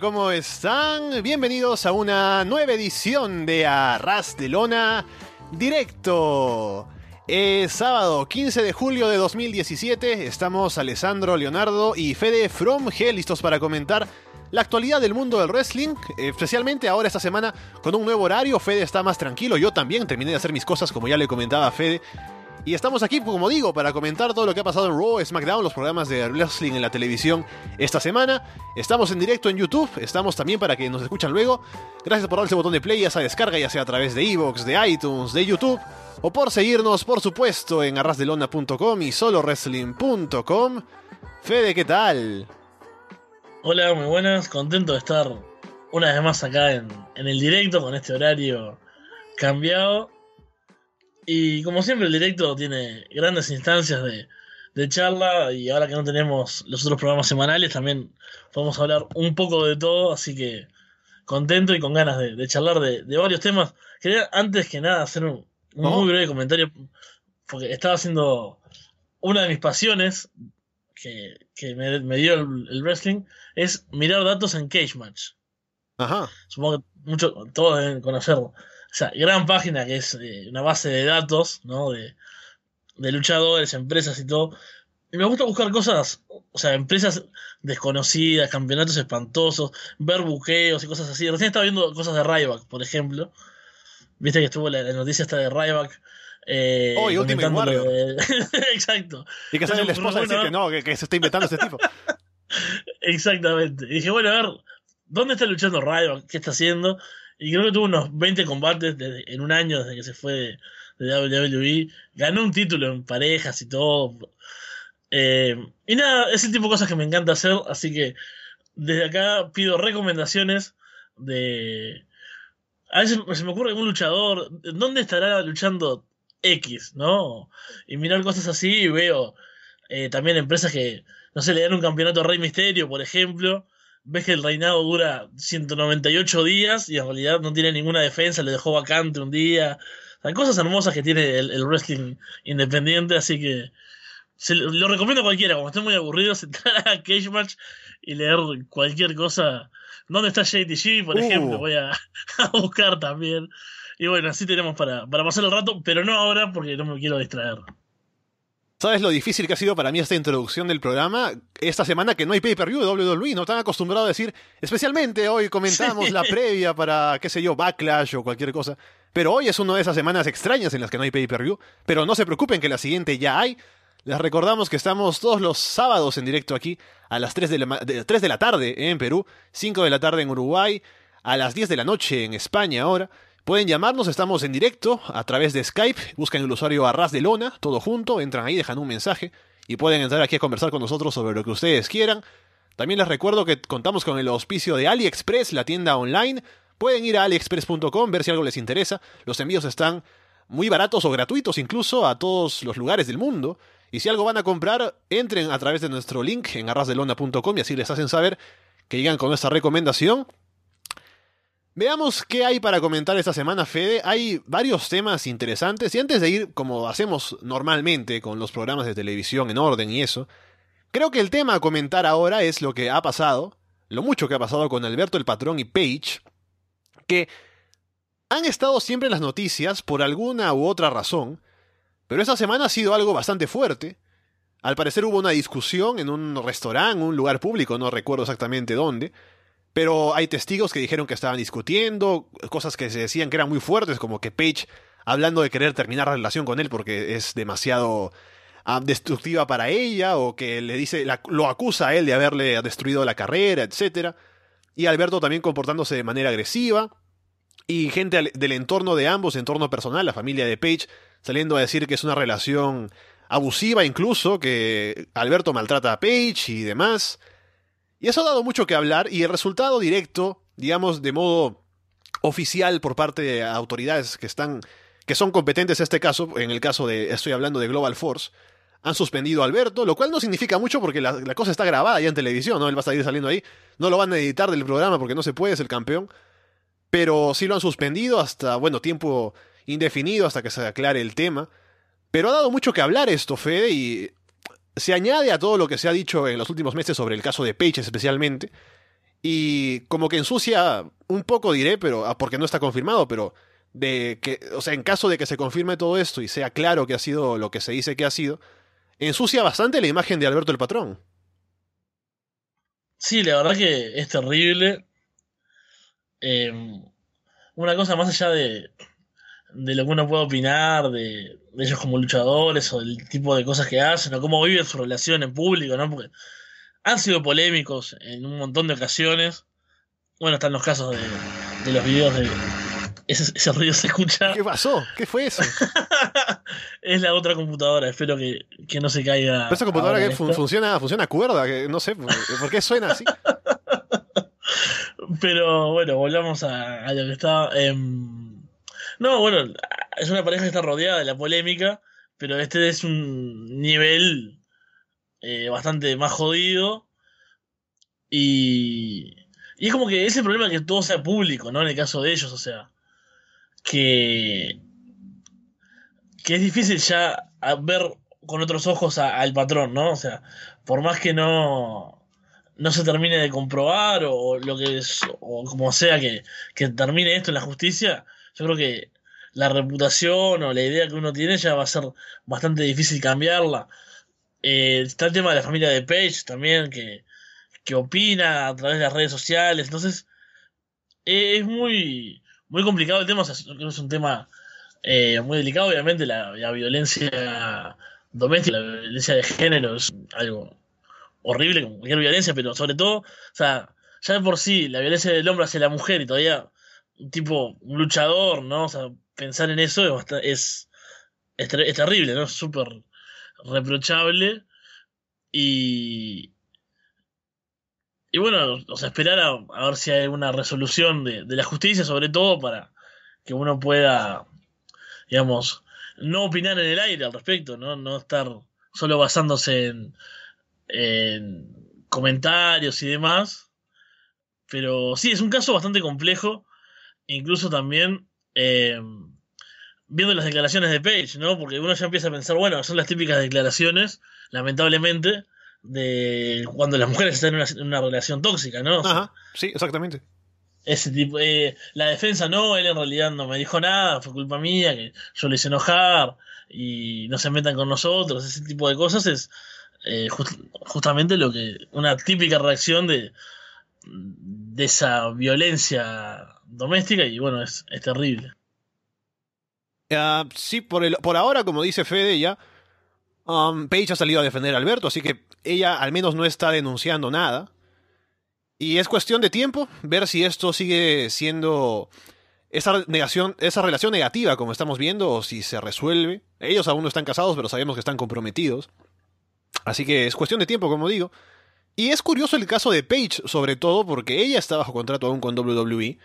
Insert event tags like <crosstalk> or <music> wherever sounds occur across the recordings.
¿cómo están? Bienvenidos a una nueva edición de Arras de Lona Directo. Es sábado 15 de julio de 2017. Estamos Alessandro, Leonardo y Fede From G listos para comentar la actualidad del mundo del wrestling, especialmente ahora esta semana con un nuevo horario. Fede está más tranquilo, yo también terminé de hacer mis cosas como ya le comentaba a Fede. Y estamos aquí, como digo, para comentar todo lo que ha pasado en Raw, SmackDown, los programas de wrestling en la televisión esta semana. Estamos en directo en YouTube, estamos también para que nos escuchan luego. Gracias por darle ese botón de play, ya sea descarga, ya sea a través de Evox, de iTunes, de YouTube. O por seguirnos, por supuesto, en arrasdelona.com y solowrestling.com. Fede, ¿qué tal? Hola, muy buenas, contento de estar una vez más acá en, en el directo con este horario cambiado y como siempre el directo tiene grandes instancias de, charla y ahora que no tenemos los otros programas semanales también podemos hablar un poco de todo, así que contento y con ganas de, charlar de, varios temas. Quería antes que nada hacer un, muy breve comentario porque estaba haciendo una de mis pasiones que, me, dio el, wrestling es mirar datos en Cage Match. Ajá. Supongo que muchos, todos deben conocerlo. O sea, gran página que es eh, una base de datos, ¿no? De, luchadores, empresas y todo. Y me gusta buscar cosas, o sea, empresas desconocidas, campeonatos espantosos, ver buqueos y cosas así. Recién estaba viendo cosas de Ryback, por ejemplo. Viste que estuvo la, noticia esta de Ryback. Eh, oh, y Ultimate <laughs> Exacto. Y que sale la esposa decir que no, que, que, se está inventando este tipo. <laughs> Exactamente. Y dije, bueno, a ver, ¿dónde está luchando Ryback? ¿Qué está haciendo? Y creo que tuvo unos 20 combates en un año desde que se fue de, WWE. Ganó un título en parejas y todo. Eh, y nada, ese tipo de cosas que me encanta hacer. Así que desde acá pido recomendaciones de. A veces se me ocurre un luchador. ¿Dónde estará luchando X? ¿No? Y mirar cosas así y veo eh, también empresas que, no sé, le dan un campeonato a Rey Misterio, por ejemplo ves que el reinado dura 198 días y en realidad no tiene ninguna defensa, le dejó vacante un día. Hay cosas hermosas que tiene el, wrestling independiente, así que lo recomiendo a cualquiera. Como esté muy aburrido, <laughs> entrar a Cage Match y leer cualquier cosa. ¿Dónde está JTG, por ejemplo? Uh. Voy <laughs> a, buscar también. Y bueno, así tenemos para, para pasar el rato, pero no ahora porque no me quiero distraer. ¿Sabes lo difícil que ha sido para mí esta introducción del programa? Esta semana que no hay pay-per-view de WWE, no están acostumbrados a decir, especialmente hoy comentamos la previa para, qué sé yo, Backlash o cualquier cosa. Pero hoy es una de esas semanas extrañas en las que no hay pay-per-view. Pero no se preocupen que la siguiente ya hay. Les recordamos que estamos todos los sábados en directo aquí a las 3 de la, 3 de la tarde en Perú, 5 de la tarde en Uruguay, a las 10 de la noche en España ahora. Pueden llamarnos, estamos en directo a través de Skype, buscan el usuario Arras de Lona, todo junto, entran ahí, dejan un mensaje y pueden entrar aquí a conversar con nosotros sobre lo que ustedes quieran. También les recuerdo que contamos con el auspicio de AliExpress, la tienda online. Pueden ir a aliexpress.com, ver si algo les interesa. Los envíos están muy baratos o gratuitos incluso a todos los lugares del mundo. Y si algo van a comprar, entren a través de nuestro link en arrasdelona.com y así les hacen saber que llegan con nuestra recomendación Veamos qué hay para comentar esta semana, Fede. Hay varios temas interesantes y antes de ir como hacemos normalmente con los programas de televisión en orden y eso, creo que el tema a comentar ahora es lo que ha pasado, lo mucho que ha pasado con Alberto el Patrón y Paige, que han estado siempre en las noticias por alguna u otra razón, pero esta semana ha sido algo bastante fuerte. Al parecer hubo una discusión en un restaurante, un lugar público, no recuerdo exactamente dónde, pero hay testigos que dijeron que estaban discutiendo, cosas que se decían que eran muy fuertes, como que Paige hablando de querer terminar la relación con él porque es demasiado ah, destructiva para ella, o que le dice, lo acusa a él de haberle destruido la carrera, etc. Y Alberto también comportándose de manera agresiva. Y gente del entorno de ambos, entorno personal, la familia de Paige, saliendo a decir que es una relación abusiva incluso, que Alberto maltrata a Paige y demás. Y eso ha dado mucho que hablar y el resultado directo, digamos, de modo oficial por parte de autoridades que están que son competentes en este caso, en el caso de estoy hablando de Global Force, han suspendido a Alberto, lo cual no significa mucho porque la, cosa está grabada ya en televisión, ¿no? Él va a salir saliendo ahí. No lo van a editar del programa porque no se puede, es el campeón. Pero sí lo han suspendido hasta, bueno, tiempo indefinido, hasta que se aclare el tema. Pero ha dado mucho que hablar esto, Fede, y se añade a todo lo que se ha dicho en los últimos meses sobre el caso de Page especialmente, Y como que ensucia un poco, diré, pero ah, porque no está confirmado, pero de que, o sea, en caso de que se confirme todo esto y sea claro que ha sido lo que se dice que ha sido, ensucia bastante la imagen de Alberto el Patrón. Sí, la verdad que es terrible. Eh, una cosa más allá de, de lo que uno puede opinar de, de, ellos como luchadores o del tipo de cosas que hacen o cómo viven su relación en público, ¿no? Porque han sido polémicos en un montón de ocasiones. Bueno, están los casos de, de los videos de... Ese, ese, ruido se escucha. ¿Qué pasó? ¿Qué fue eso? <laughs> es la otra computadora, espero que, que no se caiga. Pero esa computadora que fun funciona, funciona cuerda, que no sé, ¿por qué suena así? <laughs> Pero bueno, volvamos a, a lo que estaba. Eh, no, bueno, es una pareja que está rodeada de la polémica, pero este es un nivel eh, bastante más jodido. Y, y es como que ese problema que todo sea público, ¿no? En el caso de ellos, o sea, que, que es difícil ya ver con otros ojos al patrón, ¿no? O sea, por más que no, no se termine de comprobar o lo que es, o como sea que, que termine esto en la justicia, yo creo que la reputación o la idea que uno tiene ya va a ser bastante difícil cambiarla. Eh, está el tema de la familia de Page también, que, que opina a través de las redes sociales. Entonces, eh, es muy, muy complicado el tema. Es un tema eh, muy delicado, obviamente. La, la, violencia doméstica, la violencia de género es algo horrible, como cualquier violencia, pero sobre todo, o sea, ya de por sí, la violencia del hombre hacia la mujer y todavía tipo, un luchador, ¿no? O sea, pensar en eso es, es, es, ter es, terrible, ¿no? Es súper reprochable. Y. Y bueno, o sea, esperar a, ver si hay una resolución de, de, la justicia, sobre todo para que uno pueda, digamos, no opinar en el aire al respecto, ¿no? No estar solo basándose en comentarios y demás. Pero sí, es un caso bastante complejo. Incluso también eh, viendo las declaraciones de Page, ¿no? Porque uno ya empieza a pensar, bueno, son las típicas declaraciones, lamentablemente, de cuando las <laughs> mujeres están en una, en una relación tóxica, ¿no? O sea, Ajá, sí, exactamente. Ese tipo, eh, la defensa no, él en realidad no me dijo nada, fue culpa mía, que yo le hice enojar y no se metan con nosotros, ese tipo de cosas es eh, just, justamente lo que, una típica reacción de, de esa violencia doméstica y bueno, es, es terrible. Uh, sí, por, el, por ahora, como dice Fede, ya um, Paige ha salido a defender a Alberto, así que ella al menos no está denunciando nada. Y es cuestión de tiempo ver si esto sigue siendo esa, negación, esa relación negativa como estamos viendo o si se resuelve. Ellos aún no están casados, pero sabemos que están comprometidos. Así que es cuestión de tiempo, como digo. Y es curioso el caso de Paige, sobre todo porque ella está bajo contrato aún con WWE.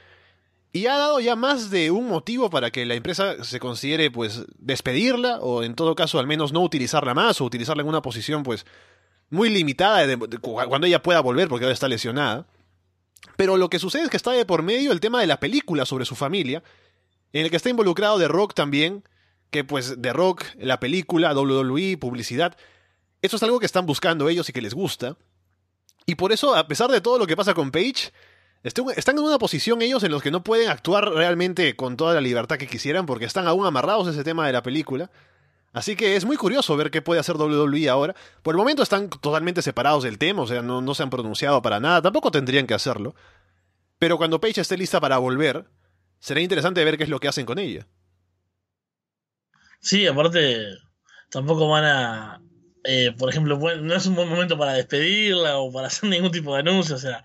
Y ha dado ya más de un motivo para que la empresa se considere, pues, despedirla, o en todo caso, al menos no utilizarla más, o utilizarla en una posición, pues, muy limitada cuando ella pueda volver, porque ahora está lesionada. Pero lo que sucede es que está de por medio el tema de la película sobre su familia, en el que está involucrado The Rock también, que pues The Rock, la película, WWE, publicidad, eso es algo que están buscando ellos y que les gusta. Y por eso, a pesar de todo lo que pasa con Paige, están en una posición ellos en los que no pueden actuar realmente con toda la libertad que quisieran porque están aún amarrados a ese tema de la película. Así que es muy curioso ver qué puede hacer WWE ahora. Por el momento están totalmente separados del tema, o sea, no, se han pronunciado para nada, tampoco tendrían que hacerlo. Pero cuando Paige esté lista para volver, será interesante ver qué es lo que hacen con ella. Sí, aparte, tampoco van a, eh, por ejemplo, no es un buen momento para despedirla o para hacer ningún tipo de anuncio, o sea,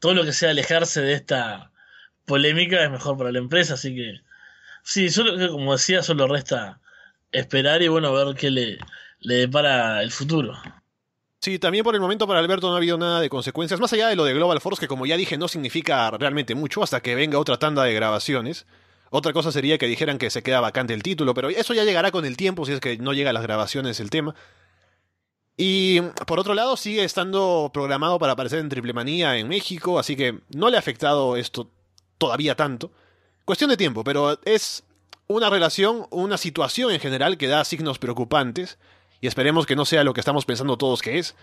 todo lo que sea alejarse de esta polémica es mejor para la empresa, así que sí, solo, como decía, solo resta esperar y bueno, ver qué le, le depara el futuro. Sí, también por el momento para Alberto no ha habido nada de consecuencias, más allá de lo de Global Force, que como ya dije no significa realmente mucho hasta que venga otra tanda de grabaciones. Otra cosa sería que dijeran que se queda vacante el título, pero eso ya llegará con el tiempo si es que no llega a las grabaciones el tema. Y por otro lado, sigue estando programado para aparecer en Triple Manía en México, así que no le ha afectado esto todavía tanto. Cuestión de tiempo, pero es una relación, una situación en general que da signos preocupantes, y esperemos que no sea lo que estamos pensando todos que es.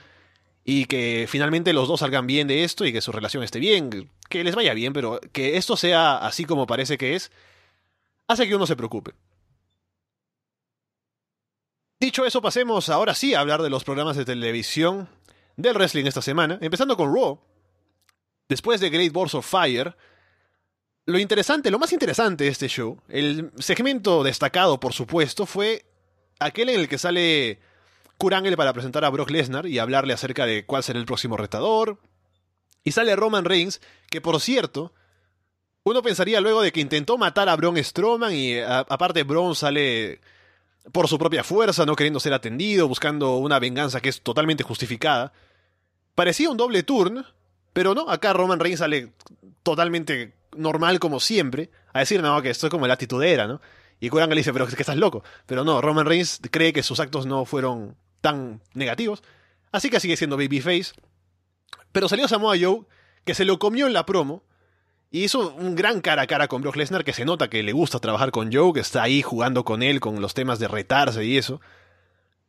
y que finalmente los dos salgan bien de esto y que su relación esté bien, que les vaya bien, pero que esto sea así como parece que es, hace que uno se preocupe. Dicho eso, pasemos ahora sí a hablar de los programas de televisión del wrestling esta semana, empezando con Raw. Después de Great Balls of Fire, lo interesante, lo más interesante de este show, el segmento destacado, por supuesto, fue aquel en el que sale Kurt Angle para presentar a Brock Lesnar y hablarle acerca de cuál será el próximo retador. Y sale Roman Reigns, que por cierto, uno pensaría luego de que intentó matar a Braun Strowman y aparte Braun sale por su propia fuerza, no queriendo ser atendido, buscando una venganza que es totalmente justificada. Parecía un doble turn, pero no, acá Roman Reigns sale totalmente normal como siempre, a decir, no, que esto es como la actitud era, ¿no? Y Kurt Angle dice, pero es que estás loco. Pero no, Roman Reigns cree que sus actos no fueron tan negativos. Así que sigue siendo babyface. Pero salió Samoa Joe, que se lo comió en la promo. Y hizo un gran cara a cara con Brock Lesnar, que se nota que le gusta trabajar con Joe, que está ahí jugando con él, con los temas de retarse y eso.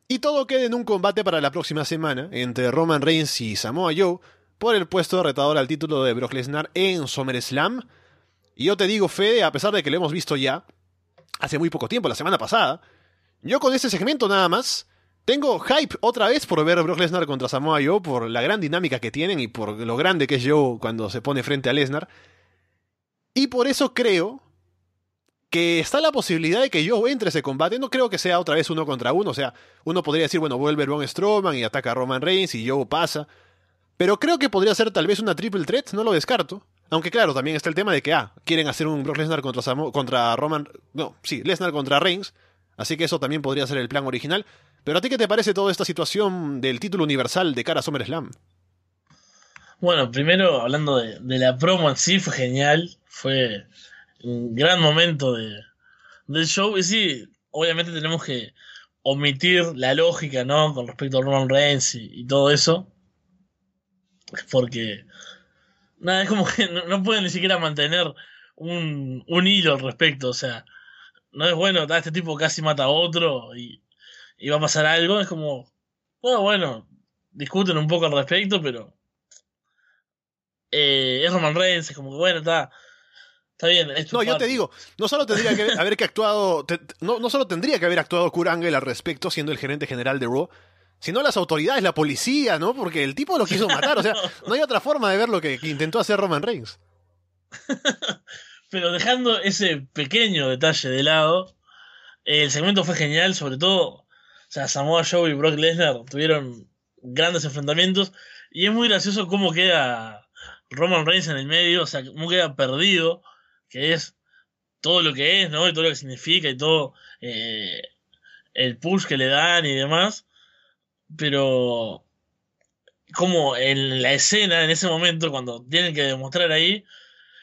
Y todo queda en un combate para la próxima semana entre Roman Reigns y Samoa Joe por el puesto de retador al título de Brock Lesnar en SummerSlam. Y yo te digo, Fede, a pesar de que lo hemos visto ya hace muy poco tiempo, la semana pasada, yo con este segmento nada más tengo hype otra vez por ver a Brock Lesnar contra Samoa Joe, por la gran dinámica que tienen y por lo grande que es Joe cuando se pone frente a Lesnar. Y por eso creo que está la posibilidad de que Joe entre ese combate. No creo que sea otra vez uno contra uno. O sea, uno podría decir, bueno, vuelve Braun Strowman y ataca a Roman Reigns y Joe pasa. Pero creo que podría ser tal vez una triple threat, no lo descarto. Aunque claro, también está el tema de que, ah, quieren hacer un Brock Lesnar contra, contra Roman... No, sí, Lesnar contra Reigns. Así que eso también podría ser el plan original. Pero a ti, ¿qué te parece toda esta situación del título universal de cara a SummerSlam? Bueno, primero hablando de, la promo en sí, fue genial. Fue un gran momento de, del show. Y sí, obviamente tenemos que omitir la lógica, ¿no? Con respecto a Roman Reigns y, todo eso. Porque. Nada, es como que no, pueden ni siquiera mantener un, un hilo al respecto. O sea, no es bueno, este tipo casi mata a otro y y va a pasar algo, es como, bueno, bueno, discuten un poco al respecto, pero eh, es Roman Reigns, es como que bueno, está, está bien. no, yo te digo, no solo tendría que haber que actuado, no, no, solo tendría que haber actuado Kurt Angle al respecto, siendo el gerente general de Raw, sino las autoridades, la policía, ¿no? Porque el tipo lo quiso <laughs> matar, o sea, no hay otra forma de ver lo que, que intentó hacer Roman Reigns. <laughs> pero dejando ese pequeño detalle de lado, el segmento fue genial, sobre todo o sea, Samoa Joe y Brock Lesnar tuvieron grandes enfrentamientos. Y es muy gracioso cómo queda Roman Reigns en el medio, o sea, cómo queda perdido, que es todo lo que es, ¿no? Y todo lo que significa y todo eh, el push que le dan y demás. Pero como en la escena, en ese momento, cuando tienen que demostrar ahí,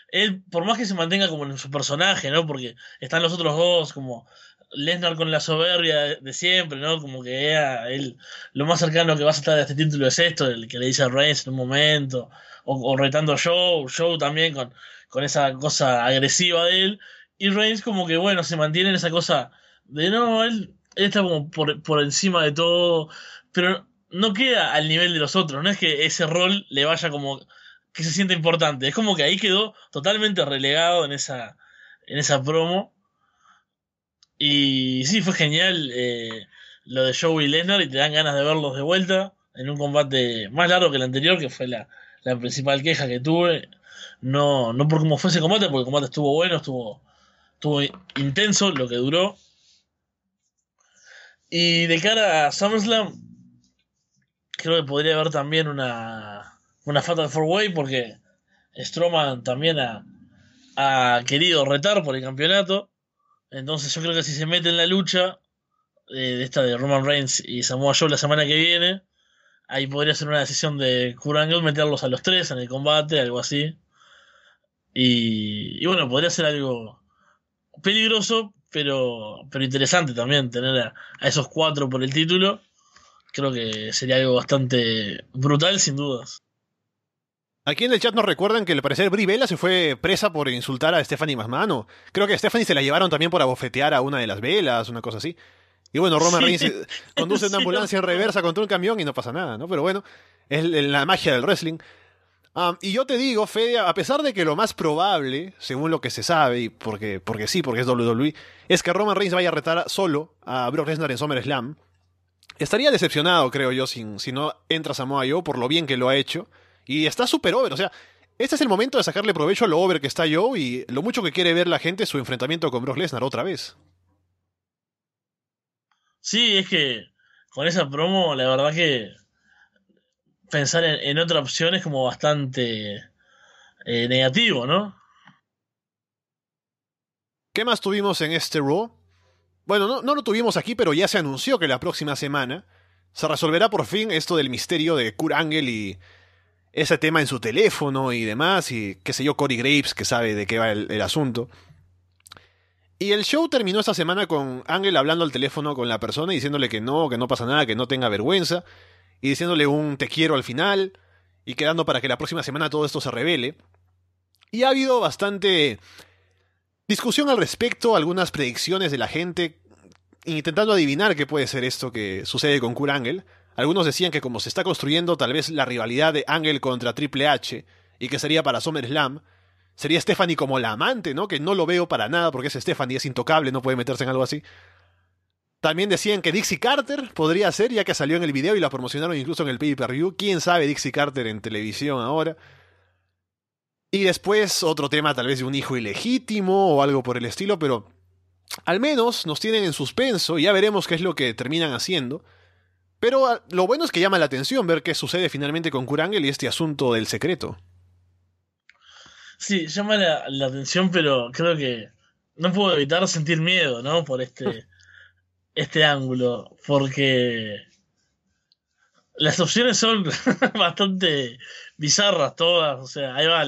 él, por más que se mantenga como en su personaje, ¿no? Porque están los otros dos como Lesnar con la soberbia de siempre, ¿no? Como que era él, lo más cercano que vas a estar de este título es esto, el que le dice a Reigns en un momento, o, retando a Joe, Joe también con, con esa cosa agresiva de él, y Reigns como que, bueno, se mantiene en esa cosa de no, él, está como por, por encima de todo, pero no queda al nivel de los otros, no es que ese rol le vaya como que se siente importante, es como que ahí quedó totalmente relegado en esa, en esa promo y sí, fue genial eh, lo de Joey y Lesnar y te dan ganas de verlos de vuelta en un combate más largo que el anterior, que fue la, principal queja que tuve. No, no por cómo fue ese combate, porque el combate estuvo bueno, estuvo, estuvo intenso lo que duró. Y de cara a SummerSlam, creo que podría haber también una, una Fatal 4-Way, porque Strowman también ha, ha querido retar por el campeonato. Entonces yo creo que si se mete en la lucha eh, de esta de Roman Reigns y Samoa Joe la semana que viene, ahí podría ser una decisión de Kurt meterlos a los tres en el combate, algo así. Y, bueno, podría ser algo peligroso, pero, pero interesante también tener a, esos cuatro por el título. Creo que sería algo bastante brutal, sin dudas. Aquí en el chat nos recuerdan que al parecer Brie Bella se fue presa por insultar a Stephanie McMahon. Creo que a Stephanie se la llevaron también por abofetear a una de las velas, una cosa así. Y bueno, Roman Reigns <laughs> conduce una ambulancia en reversa contra un camión y no pasa nada, ¿no? Pero bueno, Es la magia del wrestling. Um, y yo te digo, Fede, a pesar de que lo más probable, según lo que se sabe, y porque, porque sí, porque es WWE, es que Roman Reigns vaya a retar solo a Brock Lesnar en SummerSlam, estaría decepcionado, creo yo, si, si no entra Samoa Joe por lo bien que lo ha hecho. Y está súper over, o sea, este es el momento de sacarle provecho a lo over que está Joe y lo mucho que quiere ver la gente su enfrentamiento con Brock Lesnar otra vez. Sí, es que con esa promo, la verdad que pensar en, otra opción es como bastante eh, negativo, ¿no? ¿Qué más tuvimos en este Raw? Bueno, no, no, lo tuvimos aquí, pero ya se anunció que la próxima semana se resolverá por fin esto del misterio de Kurt Angle y ese tema en su teléfono y demás, y qué sé yo, Corey Graves, que sabe de qué va el asunto. Y el show terminó esta semana con Ángel hablando al teléfono con la persona y diciéndole que no, que no pasa nada, que no tenga vergüenza, y diciéndole un te quiero al final, y quedando para que la próxima semana todo esto se revele. Y ha habido bastante discusión al respecto, algunas predicciones de la gente, intentando adivinar qué puede ser esto que sucede con Kurt Angle. Algunos decían que como se está construyendo tal vez la rivalidad de Angle contra Triple H, y que sería para SummerSlam, sería Stephanie como la amante, ¿no? Que no lo veo para nada porque es Stephanie, es intocable, no puede meterse en algo así. También decían que Dixie Carter podría ser, ya que salió en el video y la promocionaron incluso en el pay-per-view. ¿Quién sabe Dixie Carter en televisión ahora? Y después otro tema tal vez de un hijo ilegítimo o algo por el estilo, pero al menos nos tienen en suspenso y ya veremos qué es lo que terminan haciendo. Pero ah, lo bueno es que llama la atención ver qué sucede finalmente con Kurangel y este asunto del secreto. Sí, llama la, atención, pero creo que no puedo evitar sentir miedo, ¿no? Por este, <laughs> este ángulo, porque las opciones son <laughs> bastante bizarras todas. O sea, ahí va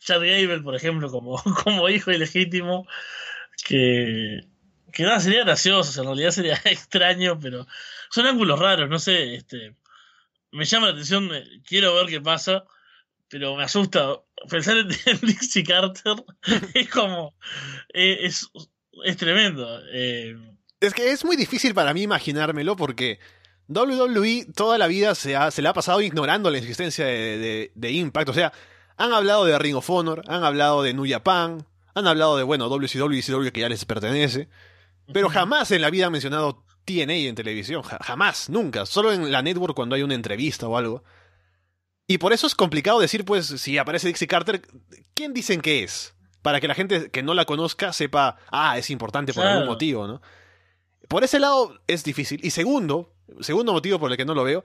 Chad Gable, por ejemplo, como, <laughs> como hijo ilegítimo, que, que nada, sería gracioso, en realidad sería extraño, pero son ángulos raros, no sé, este, me llama la atención, quiero ver qué pasa pero me asusta. Pensar en, <laughs> Dixie Carter <laughs> es como. Eh, es, es, tremendo. Eh. Es que es muy difícil para mí imaginármelo porque WWE toda la vida se, ha, se le ha pasado ignorando la existencia de, de, Impact. O sea, han hablado de Ring of Honor, han hablado de New Japan, han hablado de, bueno, WCW y que ya les pertenece. Pero jamás en la vida han mencionado TNA en televisión. Jamás, nunca. Solo en la network cuando hay una entrevista o algo. Y por eso es complicado decir, pues, si aparece Dixie Carter, ¿quién dicen que es? Para que la gente que no la conozca sepa, ah, es importante por algún motivo, ¿no? Por ese lado es difícil. Y segundo, segundo motivo por el que no lo veo,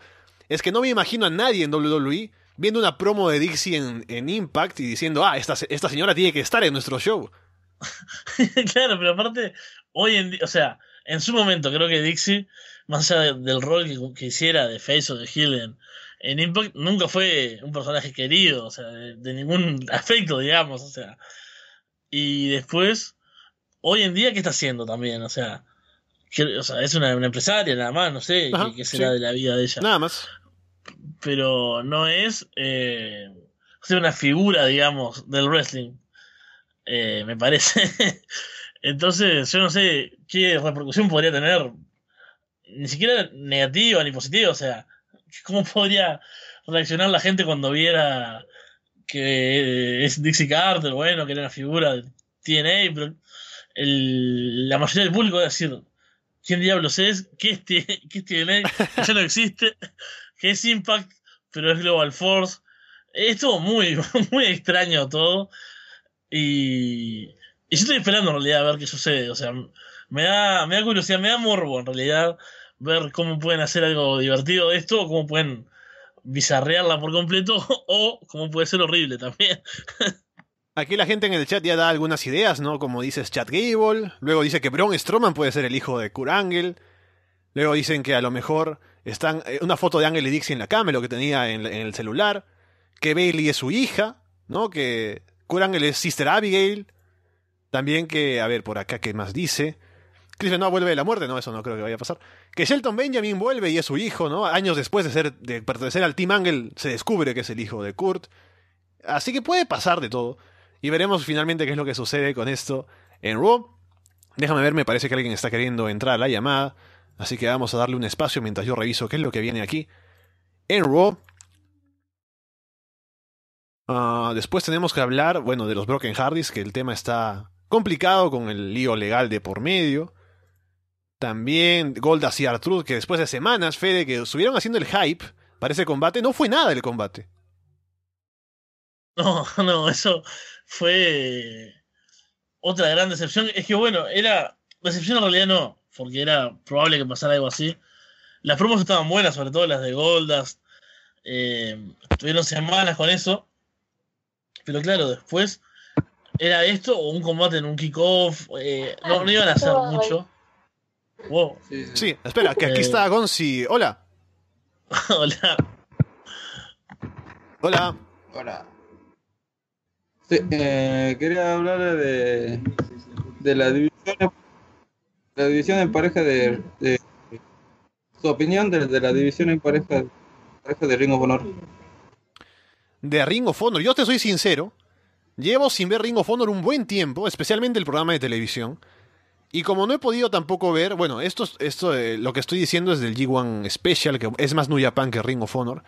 es que no me imagino a nadie en WWE viendo una promo de Dixie en, Impact y diciendo, ah, esta, esta señora tiene que estar en nuestro show. <laughs> claro, pero aparte, hoy en día, o sea, en su momento creo que Dixie, más allá del rol que, hiciera de Face o de Hill en Impact nunca fue un personaje querido, o sea, de, ningún <laughs> afecto, digamos, o sea. Y después, hoy en día, ¿qué está haciendo también? O sea, o sea es una, empresaria nada más, no sé qué, será de la vida de ella. Nada más. Pero no es eh, una figura, digamos, del wrestling, eh, me parece. <laughs> Entonces, yo no sé qué repercusión podría tener, ni siquiera negativa ni positiva, o sea, ¿Cómo podría reaccionar la gente cuando viera que es Dixie Carter, bueno, que era una figura de TNA, pero la mayoría del público va a decir, ¿quién diablos es? ¿Qué es, TNA? <laughs> ya no existe. <laughs> ¿Qué es Impact? Pero es Global Force. Es todo muy, <laughs> muy extraño todo. Y, y yo estoy esperando en realidad a ver qué sucede. O sea, me da, me da curiosidad, me da morbo en realidad ver cómo pueden hacer algo divertido de esto, o cómo pueden bizarrearla por completo, <laughs> o cómo puede ser horrible también. Aquí la gente en el chat ya da algunas ideas, ¿no? Como dices Chat Gable, luego dice que Braun Strowman puede ser el hijo de Kurt Angle, luego dicen que a lo mejor están eh, una foto de Angle y Dixie en la cama, lo que tenía en, el celular, que Bailey es su hija, ¿no? Que Kurt Angle es Sister Abigail, también que, a ver, por acá, ¿qué más dice? Chris no vuelve de la muerte, no, eso no creo que vaya a pasar. Que Shelton Benjamin vuelve y es su hijo, ¿no? Años después de, ser, de pertenecer al Team Angle, se descubre que es el hijo de Kurt. Así que puede pasar de todo. Y veremos finalmente qué es lo que sucede con esto en Raw. Déjame ver, me parece que alguien está queriendo entrar a la llamada. Así que vamos a darle un espacio mientras yo reviso qué es lo que viene aquí. En Raw. Ah, después tenemos que hablar, bueno, de los Broken Hardys, que el tema está complicado con el lío legal de por medio. También Goldas y Artruth, que después de semanas, Fede, que estuvieron haciendo el hype para ese combate, no fue nada el combate. No, <laughs> no, eso fue otra gran decepción. Es que bueno, era. Decepción en realidad no, porque era probable que pasara algo así. Las promos estaban buenas, sobre todo las de Goldas. Eh, tuvieron semanas con eso. Pero claro, después era esto o un combate en un kickoff. Eh, no, no iban a hacer mucho. Wow. Sí, espera, que aquí Eh. está Gonzi. Hola. <laughs> Hola. Hola. Hola. Sí, eh, quería hablar de, de la división la división en pareja de, de- su opinión de, de la división en pareja, pareja de Ring of Honor. De Ring of Honor. Yo te soy sincero. Llevo sin ver Ring of Honor un buen tiempo, especialmente el programa de televisión. Y como no he podido tampoco ver, bueno, esto, esto eh, lo que estoy diciendo es del G1 Special, que es más New Japan que Ring of Honor.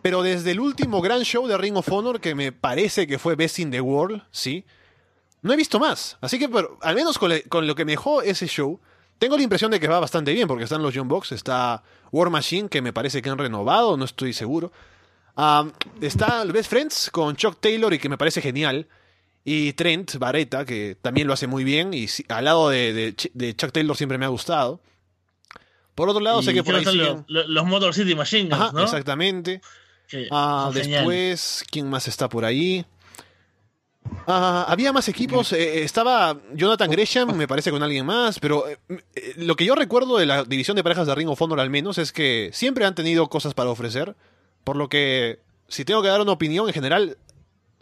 Pero desde el último gran show de Ring of Honor, que me parece que fue Best in the World, sí, no he visto más. Así que, al menos con, con lo que me dejó ese show, tengo la impresión de que va bastante bien, porque están los John Box, está War Machine, que me parece que han renovado, no estoy seguro. Ah, está Best Friends con Chuck Taylor y que me parece genial. Y Trent Barreta, que también lo hace muy bien. Y si- al lado de, de Ch- de Chuck Taylor siempre me ha gustado. Por otro lado, sé que por ahí siguen. los, los- los Motor City Machine Guns, Ajá, ¿no? exactamente. Ah, después, ¿quién más está por ahí? Ah, había más equipos. eh, estaba Jonathan Gresham, me parece, con alguien más. Pero eh, eh, lo que yo recuerdo de la división de parejas de Ring of Honor, al menos, es que siempre han tenido cosas para ofrecer. Por lo que, si tengo que dar una opinión en general,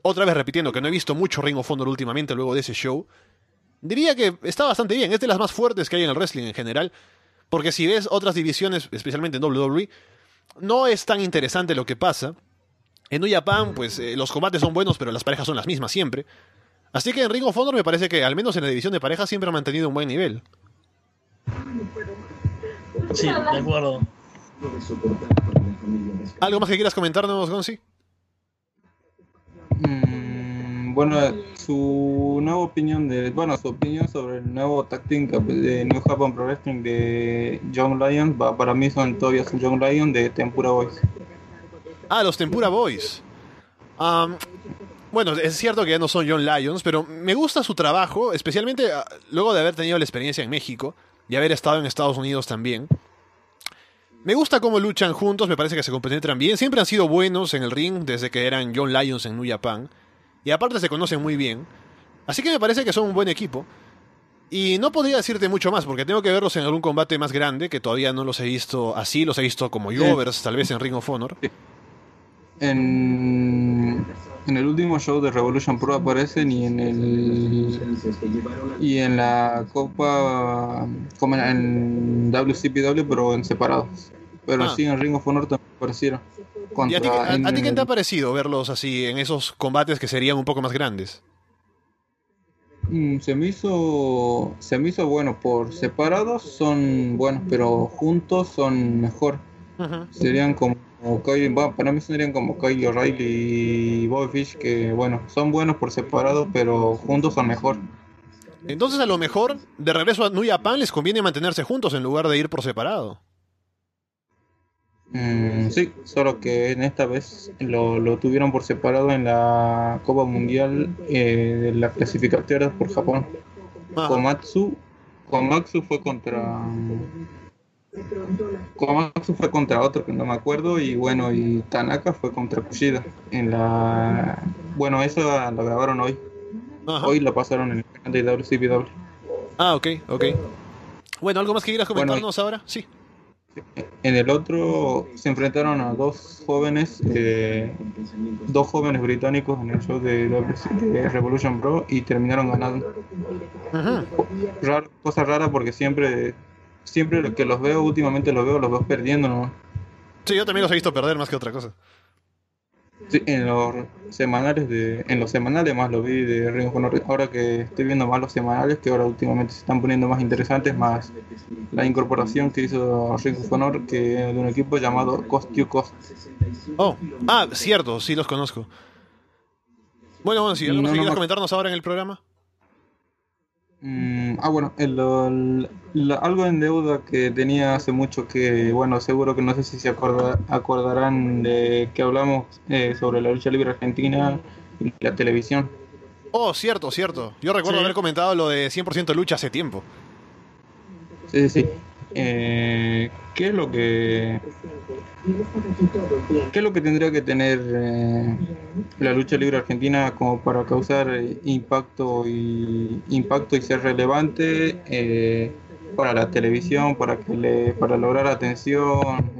otra vez repitiendo que no he visto mucho Ring of Honor últimamente luego de ese show, diría que está bastante bien. Es de las más fuertes que hay en el wrestling en general. Porque si ves otras divisiones, especialmente en WWE, no es tan interesante lo que pasa. En New Japan, pues eh, los combates son buenos, pero las parejas son las mismas siempre. Así que en Ring of Honor me parece que, al menos en la división de parejas, siempre ha mantenido un buen nivel. Sí, de acuerdo. ¿Algo más que quieras comentarnos, Gonzi? Mm, bueno, su nueva opinión de, bueno, su opinión sobre el nuevo tag team que- de New Japan Pro Wrestling de Young Lions, va- para mí son todavía son Young Lions de Tempura Boys. Ah, los Tempura Boys. Am, bueno, es cierto que ya no son John Lions, pero me gusta su trabajo, especialmente ah, luego de haber tenido la experiencia en México y haber estado en Estados Unidos también. Me gusta cómo luchan juntos, me parece que se compenetran bien. Siempre han sido buenos en el ring desde que eran John Lions en New Japan. Y aparte se conocen muy bien. Así que me parece que son un buen equipo. Y no podría decirte mucho más, porque tengo que verlos en algún combate más grande, que todavía no los he visto así, los he visto como Jovers, tal vez en Ring of Honor. En, en el último show de Revolution Pro aparecen y en el y en la Copa como en- WCPW pero en separados. Pero Ah. sí en Ring of Honor también aparecieron. ¿Y a ti, a- en a ti qué te ha parecido verlos así en esos combates que serían un poco más grandes? Mm, se me hizo se me hizo bueno por separados son buenos pero juntos son mejor serían como Kyle, bueno, para mí serían como Kyle O'Reilly y Bobby Fish que bueno son buenos por separado pero juntos son mejor Entonces a lo mejor, de regreso a New Japan, les conviene mantenerse juntos en lugar de ir por separado. Mm, sí solo que en esta vez lo, lo tuvieron por separado en la Copa Mundial eh, de la clasificatoria por Japón. Komatsu Komatsu fue contra Komatsu fue contra otro que no me acuerdo y bueno y Tanaka fue contra Kushida en la bueno eso lo grabaron hoy Ajá. hoy lo pasaron en el canal de Ah, ok, ok. Bueno, ¿algo más que quieras Bueno, comentarnos ahora? Sí. En el otro se enfrentaron a dos jóvenes eh, dos jóvenes británicos en el show de, Revolution Pro y terminaron ganando. Raro- cosa rara porque siempre siempre que los veo últimamente los veo los veo perdiendo ¿no? Sí, yo también los he visto perder más que otra cosa. Sí, en los semanales de, en los semanales más lo vi de Ring of. Ahora que estoy viendo más los semanales, que ahora últimamente se están poniendo más interesantes, más la incorporación que hizo Ring of Honor que de un equipo llamado Cost to Cost. Oh, ah, cierto, sí los conozco. Bueno, si ¿algo quieras comentarnos ahora en el programa? Mm, ah, bueno, algo en deuda que tenía hace mucho que, bueno, seguro que no sé si se acordarán de que hablamos eh, sobre la lucha libre argentina y la televisión. Oh, cierto, cierto. Yo recuerdo haber comentado lo de 100% lucha hace tiempo. Sí, sí. Eh, ¿Qué es lo que qué es lo que tendría que tener eh, la lucha libre argentina como para causar impacto y impacto y ser relevante eh, para la televisión, para que le, para lograr atención,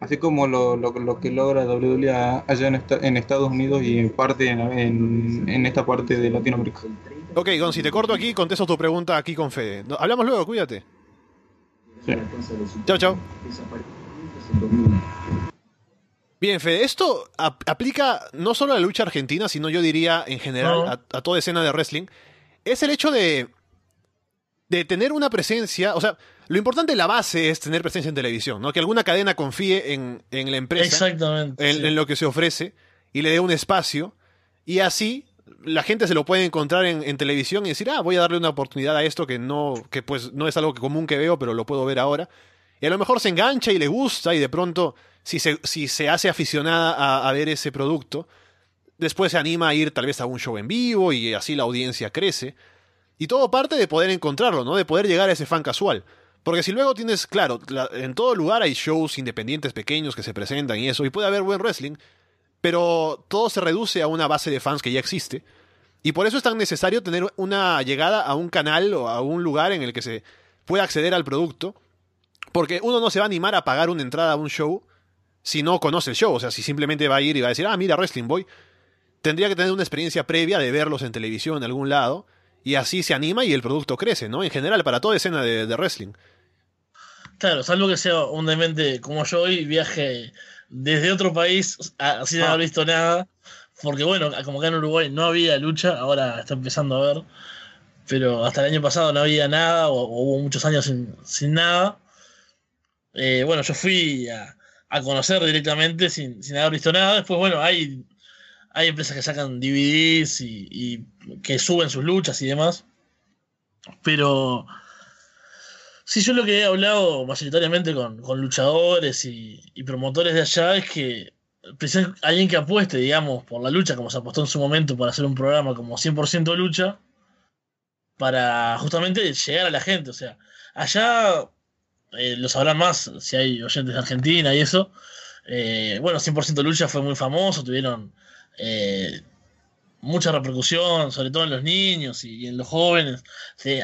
así como lo, lo, que logra WWE allá en, en, Estados Unidos y en parte en, en, esta parte de Latinoamérica. Ok, Gon, si te corto aquí, contesto tu pregunta aquí con Fede. Hablamos luego, cuídate. Chao, chao. Bien, Fede, esto aplica no solo a la lucha argentina, sino yo diría en general a, toda escena de wrestling. Es el hecho de, de tener una presencia, o sea, lo importante de la base es tener presencia en televisión, ¿no? Que alguna cadena confíe en, la empresa, en, lo que se ofrece y le dé un espacio y así la gente se lo puede encontrar en, televisión y decir, ah, voy a darle una oportunidad a esto que no, que pues no es algo común que veo, pero lo puedo ver ahora. Y a lo mejor se engancha y le gusta y de pronto, si se, si se hace aficionada a, ver ese producto, después se anima a ir tal vez a un show en vivo y así la audiencia crece. Y todo parte de poder encontrarlo, ¿no? De poder llegar a ese fan casual. Porque si luego tienes, claro, en todo lugar hay shows independientes pequeños que se presentan y eso, y puede haber buen wrestling, pero todo se reduce a una base de fans que ya existe. Y por eso es tan necesario tener una llegada a un canal o a un lugar en el que se pueda acceder al producto. Porque uno no se va a animar a pagar una entrada a un show si no conoce el show. O sea, si simplemente va a ir y va a decir, ah, mira, Wrestling Boy. Tendría que tener una experiencia previa de verlos en televisión en algún lado. Y así se anima y el producto crece, ¿no? En general, para toda escena de, de wrestling. Claro, salvo que sea un demente como yo y viaje desde otro país sin haber ah. visto nada. Porque bueno, como acá en Uruguay no había lucha, ahora está empezando a ver. Pero hasta el año pasado no había nada, o, hubo muchos años sin, nada. Eh, bueno, yo fui a, conocer directamente sin, haber visto nada. Después, bueno, hay, hay empresas que sacan DVDs y, y que suben sus luchas y demás. Pero Sí, yo lo que he hablado mayoritariamente con, luchadores y, promotores de allá es que alguien que apueste, digamos, por la lucha, como se apostó en su momento para hacer un programa como 100% lucha, para justamente llegar a la gente. O sea, allá eh, lo sabrán más si hay oyentes de Argentina y eso. Eh, bueno, 100% lucha fue muy famoso, tuvieron eh, mucha repercusión, sobre todo en los niños y, en los jóvenes.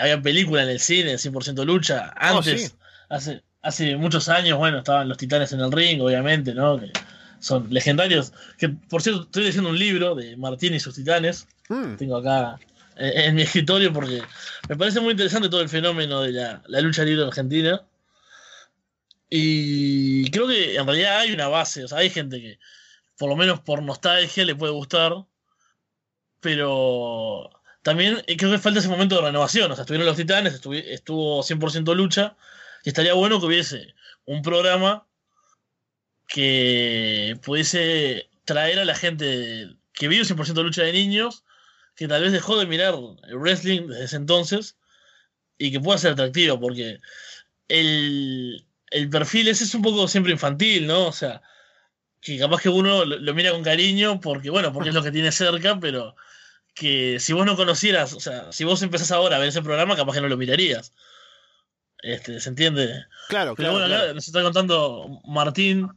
había películas en el cine, 100% lucha. Oh, Antes, hace, hace muchos años, bueno, estaban los titanes en el ring, obviamente, ¿no? Que son legendarios. Que por cierto, estoy leyendo un libro de Martín y sus titanes. Mm. Tengo acá en, mi escritorio porque me parece muy interesante todo el fenómeno de la, la lucha libre en Argentina. Y creo que en realidad hay una base, o sea, hay gente que, por lo menos por nostalgia, le puede gustar pero también eh, creo que falta ese momento de renovación. O sea, estuvieron los titanes, estuvo 100% lucha, y estaría bueno que hubiese un programa que pudiese traer a la gente que vio 100% lucha de niños, que tal vez dejó de mirar el wrestling desde ese entonces, y que pueda ser atractivo, porque el, perfil ese es un poco siempre infantil, ¿no? O sea, que capaz que uno lo, mira con cariño porque, bueno, porque es lo que tiene cerca, pero que si vos no conocieras, o sea, si vos empezás ahora a ver ese programa, capaz que no lo mirarías. Este, ¿Se entiende? Claro, Pero claro. bueno, nos está contando Martín.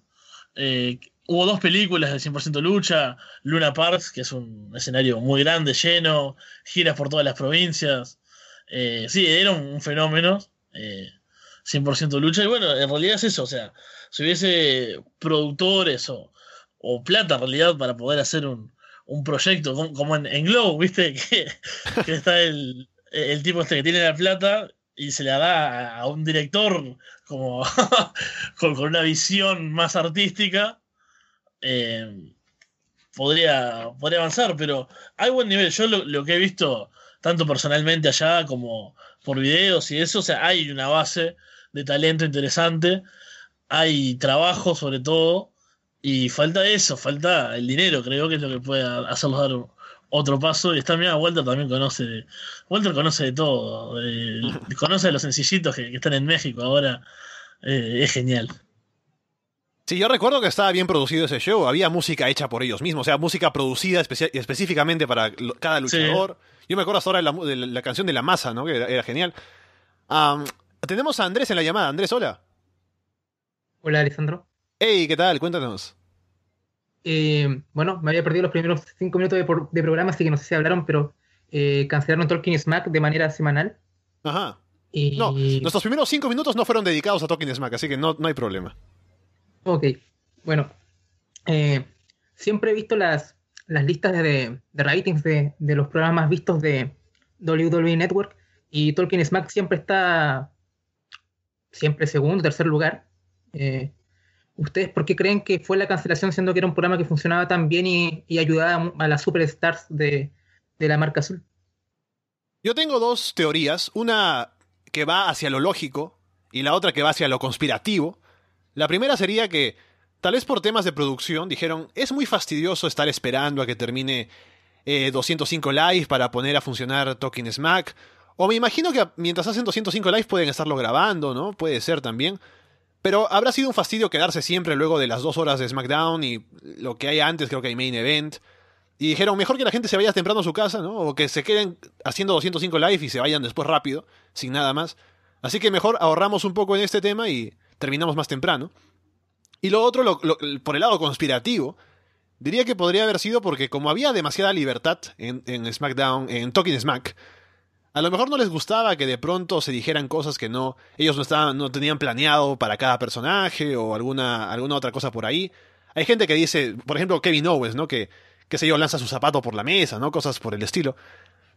Eh, hubo dos películas de 100% lucha, Luna Parks, que es un escenario muy grande, lleno, giras por todas las provincias. Eh, sí, era un, fenómeno, 100% eh, lucha. Y bueno, en realidad es eso, o sea, si hubiese productores o, o plata en realidad para poder hacer un, un proyecto como en, Glow, ¿viste? <laughs> Que, está el, tipo este que tiene la plata y se la da a, un director como <laughs> con, una visión más artística. Eh, podría, podría avanzar, pero hay buen nivel. Yo lo, que he visto, tanto personalmente allá como por videos y eso, o sea, hay una base de talento interesante, hay trabajo sobre todo, y falta eso, falta el dinero, creo que es lo que puede hacerlos dar otro paso. Y está mira, Walter también conoce. Walter conoce de todo. <laughs> conoce de los sencillitos que, están en México ahora. Eh, es genial. Sí, yo recuerdo que estaba bien producido ese show. Había música hecha por ellos mismos. O sea, música producida específicamente para cada luchador. Yo me acuerdo hasta ahora de la, canción de La Masa, ¿no? Que era, genial. tenemos a Andrés en la llamada. Andrés, hola. Hola, Alessandro. Hey, ¿qué tal? Cuéntanos. Eh, bueno, me había perdido los primeros cinco minutos de, programa, así que no sé si hablaron, pero eh, cancelaron Talking Smack de manera semanal. Ajá. No, nuestros primeros cinco minutos no fueron dedicados a Talking Smack, así que no, no hay problema. Ok, bueno. Eh, siempre he visto las, las listas de, de ratings de, de, los programas vistos de WWE Network y Talking Smack siempre está siempre segundo, tercer lugar. Eh, ¿Ustedes por qué creen que fue la cancelación siendo que era un programa que funcionaba tan bien y, ayudaba a las superstars de, la marca azul? Yo tengo dos teorías, una que va hacia lo lógico y la otra que va hacia lo conspirativo. La primera sería que, tal vez por temas de producción, dijeron, es muy fastidioso estar esperando a que termine 205 eh, Live para poner a funcionar Talking Smack. O me imagino que mientras hacen 205 Live pueden estarlo grabando, ¿no? Puede ser también. Pero habrá sido un fastidio quedarse siempre luego de las dos horas de SmackDown y lo que hay antes, creo que hay main event. Y dijeron, mejor que la gente se vaya temprano a su casa, ¿no? O que se queden haciendo 205 live y se vayan después rápido, sin nada más. Así que mejor ahorramos un poco en este tema y terminamos más temprano. Y lo otro, por el lado conspirativo, diría que podría haber sido porque como había demasiada libertad en, en SmackDown, en Talking Smack, a lo mejor no les gustaba que de pronto se dijeran cosas que no ellos no estaban no tenían planeado para cada personaje o alguna alguna otra cosa por ahí. Hay gente que dice, por ejemplo, Kevin Owens, ¿no? Que qué sé yo, lanza su zapato por la mesa, ¿no? Cosas por el estilo.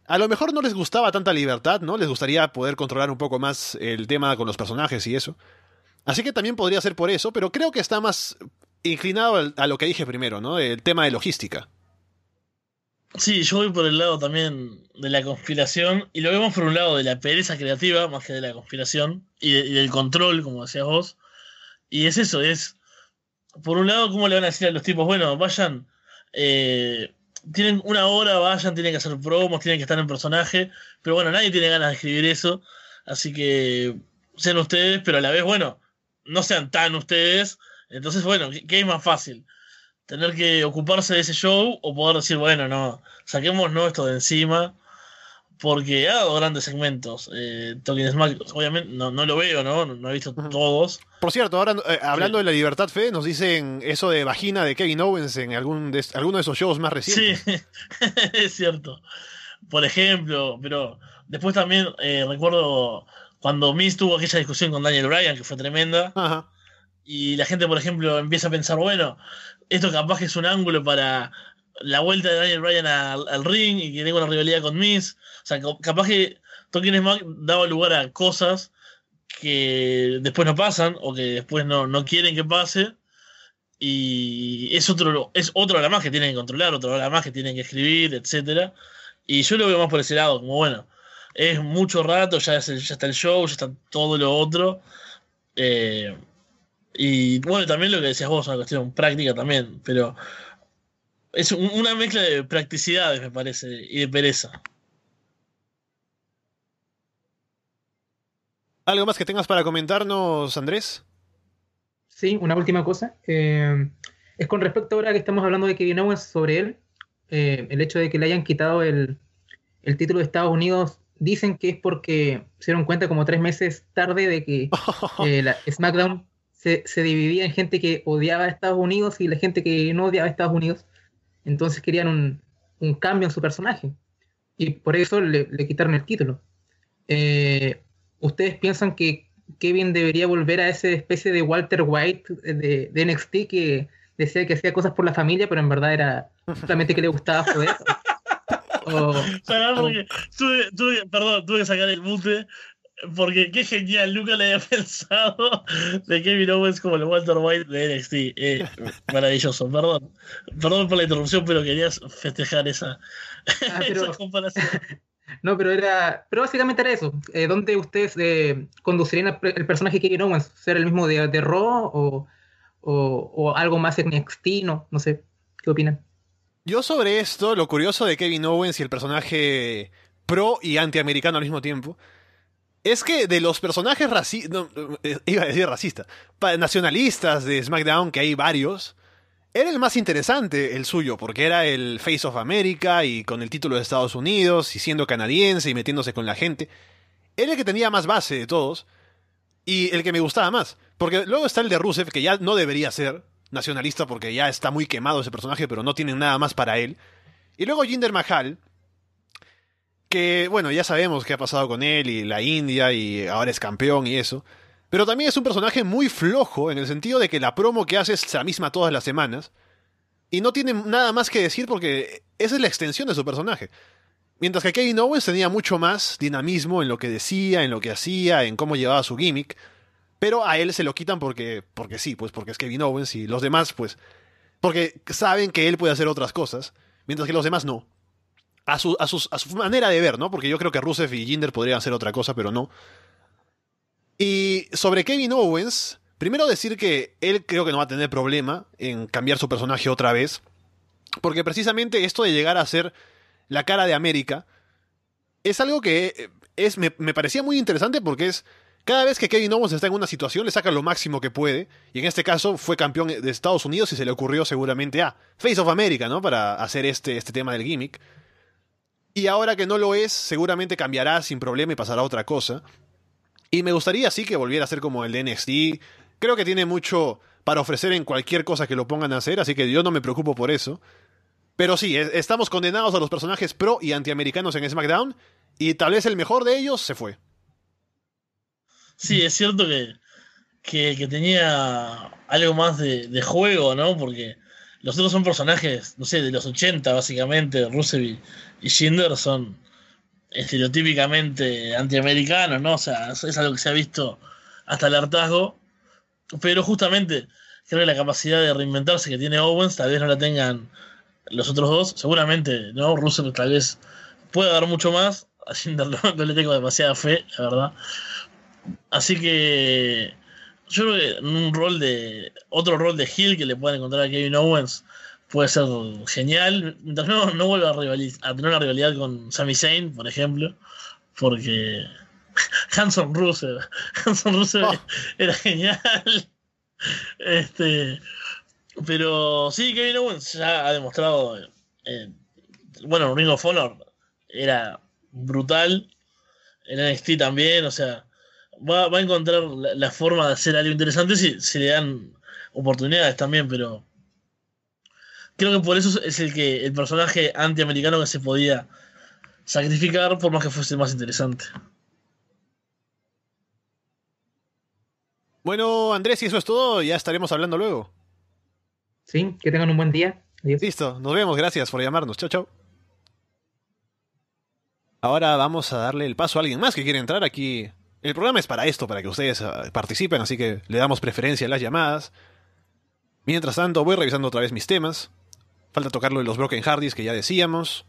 A lo mejor no les gustaba tanta libertad, ¿no? Les gustaría poder controlar un poco más el tema con los personajes y eso. Así que también podría ser por eso, pero creo que está más inclinado a lo que dije primero, ¿no? El tema de logística. Sí, yo voy por el lado también de la conspiración y lo vemos por un lado de la pereza creativa más que de la conspiración y, del control, como decías vos. Y es eso, es por un lado, ¿cómo le van a decir a los tipos? Bueno, vayan, eh, tienen una hora, vayan, tienen que hacer promos, tienen que estar en personaje, pero bueno, nadie tiene ganas de escribir eso, así que sean ustedes, pero a la vez, bueno, no sean tan ustedes, entonces, bueno, qué es más fácil? Tener que ocuparse de ese show o poder decir, bueno, no, saquemos esto de encima. Porque ha dado grandes segmentos. Eh, Talking Smack, obviamente, no, no, lo veo, ¿no? No he visto todos. Por cierto, ahora eh, hablando de la libertad fe, nos dicen eso de vagina de Kevin Owens en algún de, alguno de esos shows más recientes. Sí, <laughs> es cierto. Por ejemplo, pero después también eh, recuerdo cuando Miz tuvo aquella discusión con Daniel Bryan, que fue tremenda. Ajá. Y la gente, por ejemplo, empieza a pensar, bueno, esto capaz que es un ángulo para la vuelta de Daniel Bryan al, ring y que tenga una rivalidad con Miz. O sea, capaz que Talking Smack daba lugar a cosas que después no pasan o que después no, no quieren que pase. Y es otro, es otra hora más que tienen que controlar, otra hora más que tienen que escribir, etcétera. Y yo lo veo más por ese lado, como bueno, es mucho rato, ya, ya está el show, ya está todo lo otro. Eh, y bueno, también lo que decías vos, una cuestión práctica también, pero es una mezcla de practicidades, me parece, y de pereza. ¿Algo más que tengas para comentarnos, Andrés? Sí, una última cosa. Eh, es con respecto ahora que estamos hablando de Kevin Owens sobre él, eh, el hecho de que le hayan quitado el, el título de Estados Unidos dicen que es porque se dieron cuenta como tres meses tarde de que <laughs> eh, la SmackDown se, dividía en gente que odiaba a Estados Unidos y la gente que no odiaba a Estados Unidos. Entonces querían un, cambio en su personaje. Y por eso le, quitaron el título. Eh, ¿Ustedes piensan que Kevin debería volver a esa especie de Walter White de, de NXT que decía que hacía cosas por la familia, pero en verdad era solamente que le gustaba joder? <laughs> perdón, tuve que sacar el mute porque qué genial, nunca le había <laughs> pensado de Kevin Owens como el Walter White de NXT. Eh, <laughs> maravilloso, perdón. Perdón por la interrupción, pero querías festejar esa, ah, <laughs> comparación. No, pero era. Pero básicamente era eso. Eh, ¿Dónde ustedes eh, conducirían el personaje Kevin Owens? ¿Ser el mismo de, de Raw o, o, algo más en NXT? No, no sé. ¿Qué opinan? Yo sobre esto, lo curioso de Kevin Owens y el personaje pro y antiamericano al mismo tiempo, es que de los personajes racistas, eh, iba a decir racista, nacionalistas de SmackDown, que hay varios, era el más interesante el suyo, porque era el Face of America y con el título de Estados Unidos y siendo canadiense y metiéndose con la gente. Era el que tenía más base de todos y el que me gustaba más. Porque luego está el de Rusev, que ya no debería ser nacionalista porque ya está muy quemado ese personaje, pero no tienen nada más para él. Y luego Jinder Mahal, que bueno, ya sabemos qué ha pasado con él y la India y ahora es campeón y eso. Pero también es un personaje muy flojo en el sentido de que la promo que hace es la misma todas las semanas. Y no tiene nada más que decir porque esa es la extensión de su personaje. Mientras que Kevin Owens tenía mucho más dinamismo en lo que decía, en lo que hacía, en cómo llevaba su gimmick. Pero a él se lo quitan porque, porque sí, pues porque es Kevin Owens y los demás, pues, porque saben que él puede hacer otras cosas, mientras que los demás no. A su, a, sus, a su manera de ver, ¿no? Porque yo creo que Rusev y Jinder podrían hacer otra cosa, pero no. Y sobre Kevin Owens, primero decir que él creo que no va a tener problema en cambiar su personaje otra vez, porque precisamente esto de llegar a ser la cara de América es algo que eh, es, me, me parecía muy interesante porque es cada vez que Kevin Owens está en una situación, le saca lo máximo que puede. Y en este caso fue campeón de Estados Unidos y se le ocurrió seguramente a Face of America, ¿no? Para hacer este, este tema del gimmick. Y ahora que no lo es, seguramente cambiará sin problema y pasará otra cosa. Y me gustaría sí que volviera a ser como el de NXT. Creo que tiene mucho para ofrecer en cualquier cosa que lo pongan a hacer, así que yo no me preocupo por eso. Pero sí, estamos condenados a los personajes pro y antiamericanos en SmackDown, y tal vez el mejor de ellos se fue. Sí, es cierto que, que, tenía algo más de, juego, ¿no? Porque los otros son personajes, no sé, de los 80 básicamente, Rusev y, Shinder son estereotípicamente antiamericanos, ¿no? O sea, es algo que se ha visto hasta el hartazgo, pero justamente creo que la capacidad de reinventarse que tiene Owens tal vez no la tengan los otros dos, seguramente, ¿no? Rusev tal vez pueda dar mucho más, a Shinder <laughs> no le tengo demasiada fe, la verdad. Así que yo creo que un rol de. Otro rol de Hill que le puedan encontrar a Kevin Owens puede ser genial. Mientras no, no vuelva a, a tener una rivalidad con Sami Zayn, por ejemplo. Porque <laughs> Hanson Russell. <laughs> Hanson Russell oh. era genial. <laughs> Este. Pero sí, Kevin Owens ya ha demostrado. Eh, bueno, Ring of Honor era brutal. En NXT también, o sea va, a encontrar la, forma de hacer algo interesante si, si, le dan oportunidades también, pero creo que por eso es el que el personaje antiamericano que se podía sacrificar por más que fuese más interesante. Bueno, Andrés, si eso es todo, ya estaremos hablando luego. Sí, que tengan un buen día. Listo, nos vemos, gracias por llamarnos. Chao, chao. Ahora vamos a darle el paso a alguien más que quiere entrar aquí el programa es para esto, para que ustedes ah, participen, así que le damos preferencia a las llamadas. Mientras tanto, voy revisando otra vez mis temas. Falta tocarlo de los Broken Hardys que ya decíamos.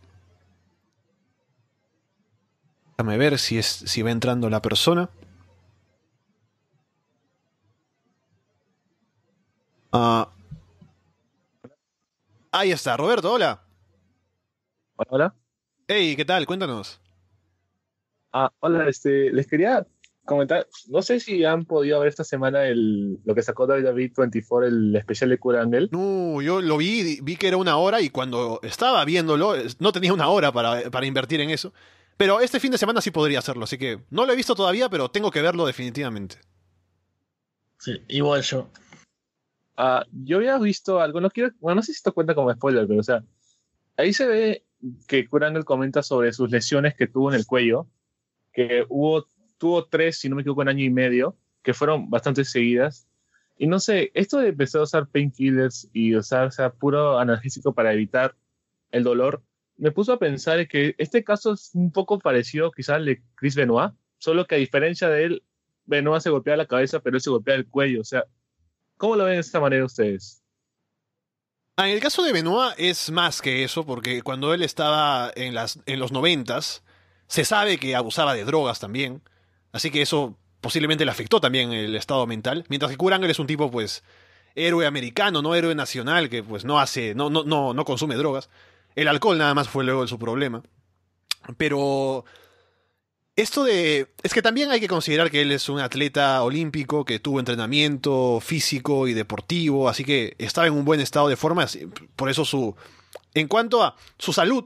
Déjame ver si, es, si va entrando la persona. Ah. ahí está, Roberto, hola. Hola, hola. Hey, ¿qué tal? Cuéntanos. Ah, hola, este, les quería comentar, no sé si han podido ver esta semana el, lo que sacó David 24, el especial de Cura Angel. No, yo lo vi, vi que era una hora y cuando estaba viéndolo no tenía una hora para, para invertir en eso. Pero este fin de semana sí podría hacerlo, así que no lo he visto todavía, pero tengo que verlo definitivamente. Sí, igual yo. Ah, yo había visto algo, no quiero, bueno, no sé si esto cuenta como spoiler, pero o sea, ahí se ve que Kurangel comenta sobre sus lesiones que tuvo en el cuello, que hubo tuvo tres, si no me equivoco, en año y medio, que fueron bastante seguidas. Y no sé, esto de empezar a usar painkillers y usar o sea, puro analgésico para evitar el dolor, me puso a pensar que este caso es un poco parecido quizás al de Chris Benoit, solo que a diferencia de él, Benoit se golpea la cabeza, pero él se golpea el cuello. O sea, ¿cómo lo ven de esta manera ustedes? Ah, en el caso de Benoit es más que eso, porque cuando él estaba en, las, en los noventas, se sabe que abusaba de drogas también. Así que eso posiblemente le afectó también el estado mental. Mientras que Kurt es un tipo, pues, héroe americano, no héroe nacional, que pues no hace, no, no, no, no consume drogas. El alcohol nada más fue luego su problema. Pero esto de... Es que también hay que considerar que él es un atleta olímpico que tuvo entrenamiento físico y deportivo, así que estaba en un buen estado de forma, por eso su... En cuanto a su salud,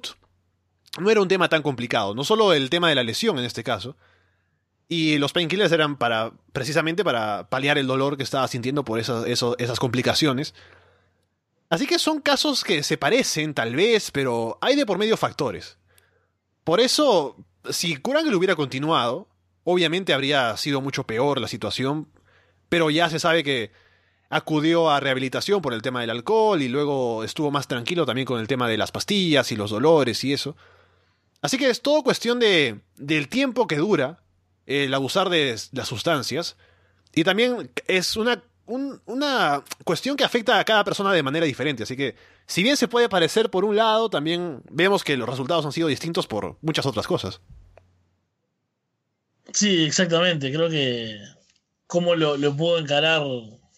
no era un tema tan complicado, no solo el tema de la lesión en este caso, y los painkillers eran para, precisamente para paliar el dolor que estaba sintiendo por esas, esas complicaciones. Así que son casos que se parecen, tal vez, pero hay de por medio factores. Por eso, si Kurangel hubiera continuado, obviamente habría sido mucho peor la situación, pero ya se sabe que acudió a rehabilitación por el tema del alcohol y luego estuvo más tranquilo también con el tema de las pastillas y los dolores y eso. Así que es todo cuestión de, del tiempo que dura el abusar de las sustancias. Y también es una, una cuestión que afecta a cada persona de manera diferente. Así que, si bien se puede parecer por un lado, también vemos que los resultados han sido distintos por muchas otras cosas. Sí, exactamente. Creo que cómo lo, pudo encarar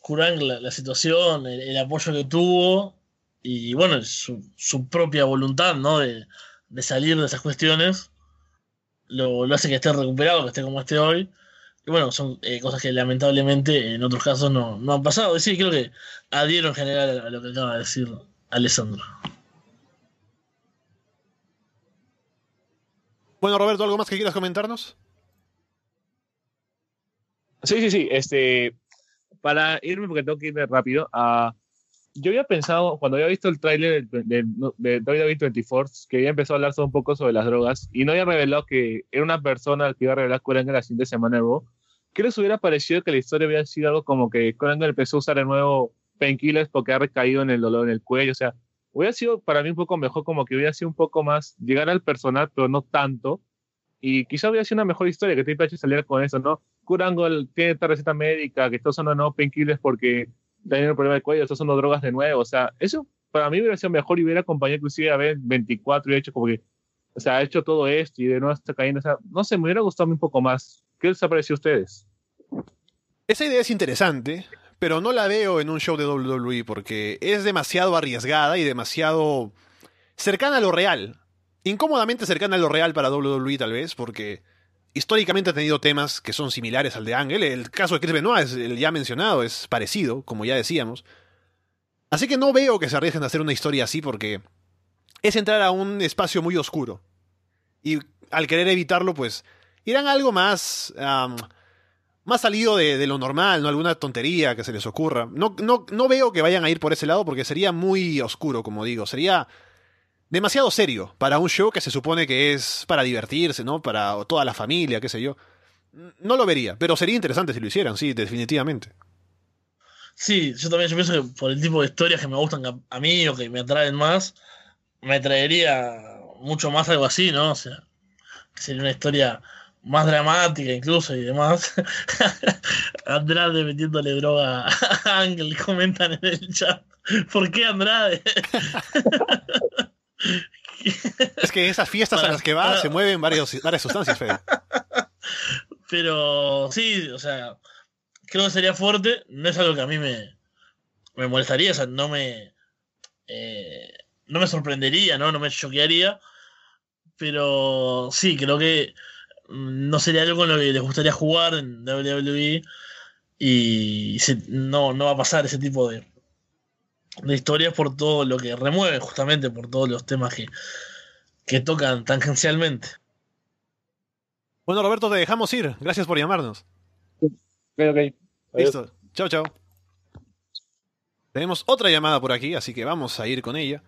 Kurang la, situación, el, apoyo que tuvo y bueno, su, su propia voluntad, ¿no? De, de salir de esas cuestiones lo, hace que esté recuperado, que esté como esté hoy. Y bueno, son eh, cosas que lamentablemente en otros casos no, han pasado. Y sí, creo que adhiero en general a lo que acaba de decir Alessandro. Bueno, Roberto, ¿algo más que quieras comentarnos? Sí, sí, sí. Este, para irme, porque tengo que irme rápido, a yo había pensado, cuando había visto el tráiler de, de, de WWE 24, que había empezado a hablar un poco sobre las drogas y no había revelado que era una persona que iba a revelar Coranger la siguiente semana de Raw, ¿qué les hubiera parecido que la historia hubiera sido algo como que Coranger empezó a usar de nuevo painkillers porque ha recaído en el dolor en el cuello? O sea, hubiera sido para mí un poco mejor, como que hubiera sido un poco más llegar al personal, pero no tanto. Y quizá hubiera sido una mejor historia que Triple H saliera con eso, ¿no? Kurangle tiene esta receta médica que está usando no painkillers porque teniendo un problema de cuello, estas son drogas de nuevo. O sea, eso para mí hubiera sido mejor y hubiera acompañado inclusive a ver 24 y hecho como que, o sea, ha hecho todo esto y de nuevo está cayendo. O sea, no sé, me hubiera gustado un poco más. ¿Qué les ha parecido a ustedes? Esa idea es interesante, pero no la veo en un show de WWE porque es demasiado arriesgada y demasiado cercana a lo real. Incómodamente cercana a lo real para WWE tal vez, porque históricamente ha tenido temas que son similares al de Ángel. El caso de Chris Benoit, es el ya mencionado, es parecido, como ya decíamos. Así que no veo que se arriesguen a hacer una historia así porque es entrar a un espacio muy oscuro. Y al querer evitarlo, pues irán a algo más... más salido de, lo normal, no alguna tontería que se les ocurra. No, no, no veo que vayan a ir por ese lado porque sería muy oscuro, como digo. Sería demasiado serio para un show que se supone que es para divertirse, ¿no? Para toda la familia, qué sé yo. No lo vería, pero sería interesante si lo hicieran, sí, definitivamente. Sí, yo también yo pienso que por el tipo de historias que me gustan a mí o que me atraen más, me traería mucho más algo así, ¿no? O sea, sería una historia más dramática incluso y demás. <laughs> Andrade metiéndole droga a Ángel, comentan en el chat. ¿Por qué Andrade? <laughs> Es que esas fiestas a las que va se mueven varias, varias sustancias, Fede. <laughs> Pero sí, o sea, creo que sería fuerte. No es algo que a mí me, me molestaría, o sea, no me. Eh, no me sorprendería, ¿no? No me choquearía. Pero sí, creo que no sería algo con lo que les gustaría jugar en WWE. Y no, no va a pasar ese tipo de, de historias por todo lo que remueve, justamente por todos los temas que, que tocan tangencialmente. Bueno, Roberto, te dejamos ir. Gracias por llamarnos. Ok, Listo. Chao, chao. Tenemos otra llamada por aquí, así que vamos a ir con ella.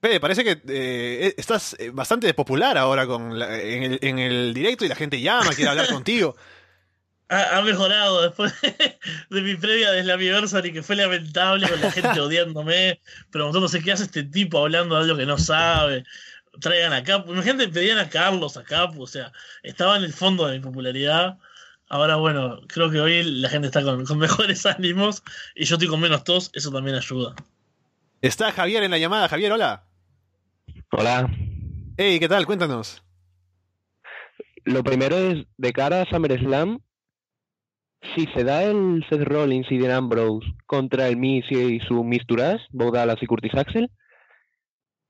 Fede, parece que eh, estás eh, bastante popular ahora con en, el, en, el, directo y la gente llama, quiere hablar <laughs> contigo ha, mejorado después <laughs> de, mi previa de Slammiversary, que fue lamentable con la <laughs> gente odiándome, preguntándose qué hace este tipo hablando de algo que no sabe. Traigan a Capu. gente pedían a Carlos, a Capu, o sea, estaba en el fondo de mi popularidad. Ahora, bueno, creo que hoy la gente está con, <laughs> mejores ánimos y yo estoy con menos tos, eso también ayuda. Está Javier en la llamada. Javier, hola. Hola. Hey, ¿qué tal? Cuéntanos. Lo primero es, de cara a SummerSlam, si se da el Seth Rollins y Dean Ambrose contra el Miz y su Bo Dallas y Curtis Axel,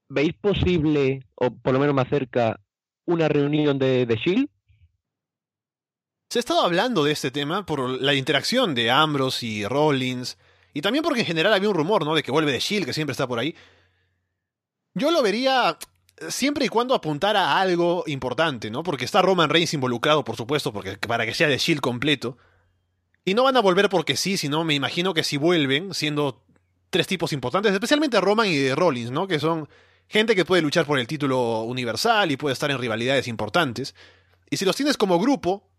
¿veis posible, o por lo menos más cerca, una reunión de, de Shield? Se ha estado hablando de este tema por la interacción de Ambrose y Rollins, y también porque en general había un rumor, ¿no? De que vuelve de Shield, que siempre está por ahí. Yo lo vería siempre y cuando apuntara a algo importante, ¿no? Porque está Roman Reigns involucrado, por supuesto, porque para que sea de Shield completo. Y no van a volver porque sí, sino me imagino que si vuelven, siendo tres tipos importantes, especialmente Roman y Rollins, ¿no? Que son gente que puede luchar por el título universal y puede estar en rivalidades importantes. Y si los tienes como grupo,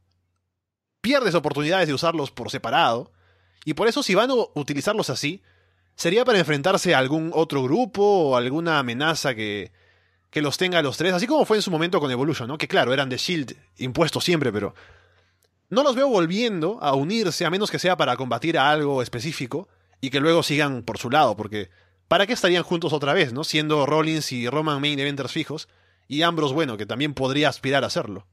pierdes oportunidades de usarlos por separado. Y por eso si van a utilizarlos así, sería para enfrentarse a algún otro grupo o alguna amenaza que, que los tenga los tres, así como fue en su momento con Evolution, ¿no? Que claro, eran de Shield impuestos siempre, pero no los veo volviendo a unirse a menos que sea para combatir a algo específico y que luego sigan por su lado, porque ¿para qué estarían juntos otra vez, no? Siendo Rollins y Roman main eventers fijos y Ambrose, bueno, que también podría aspirar a hacerlo.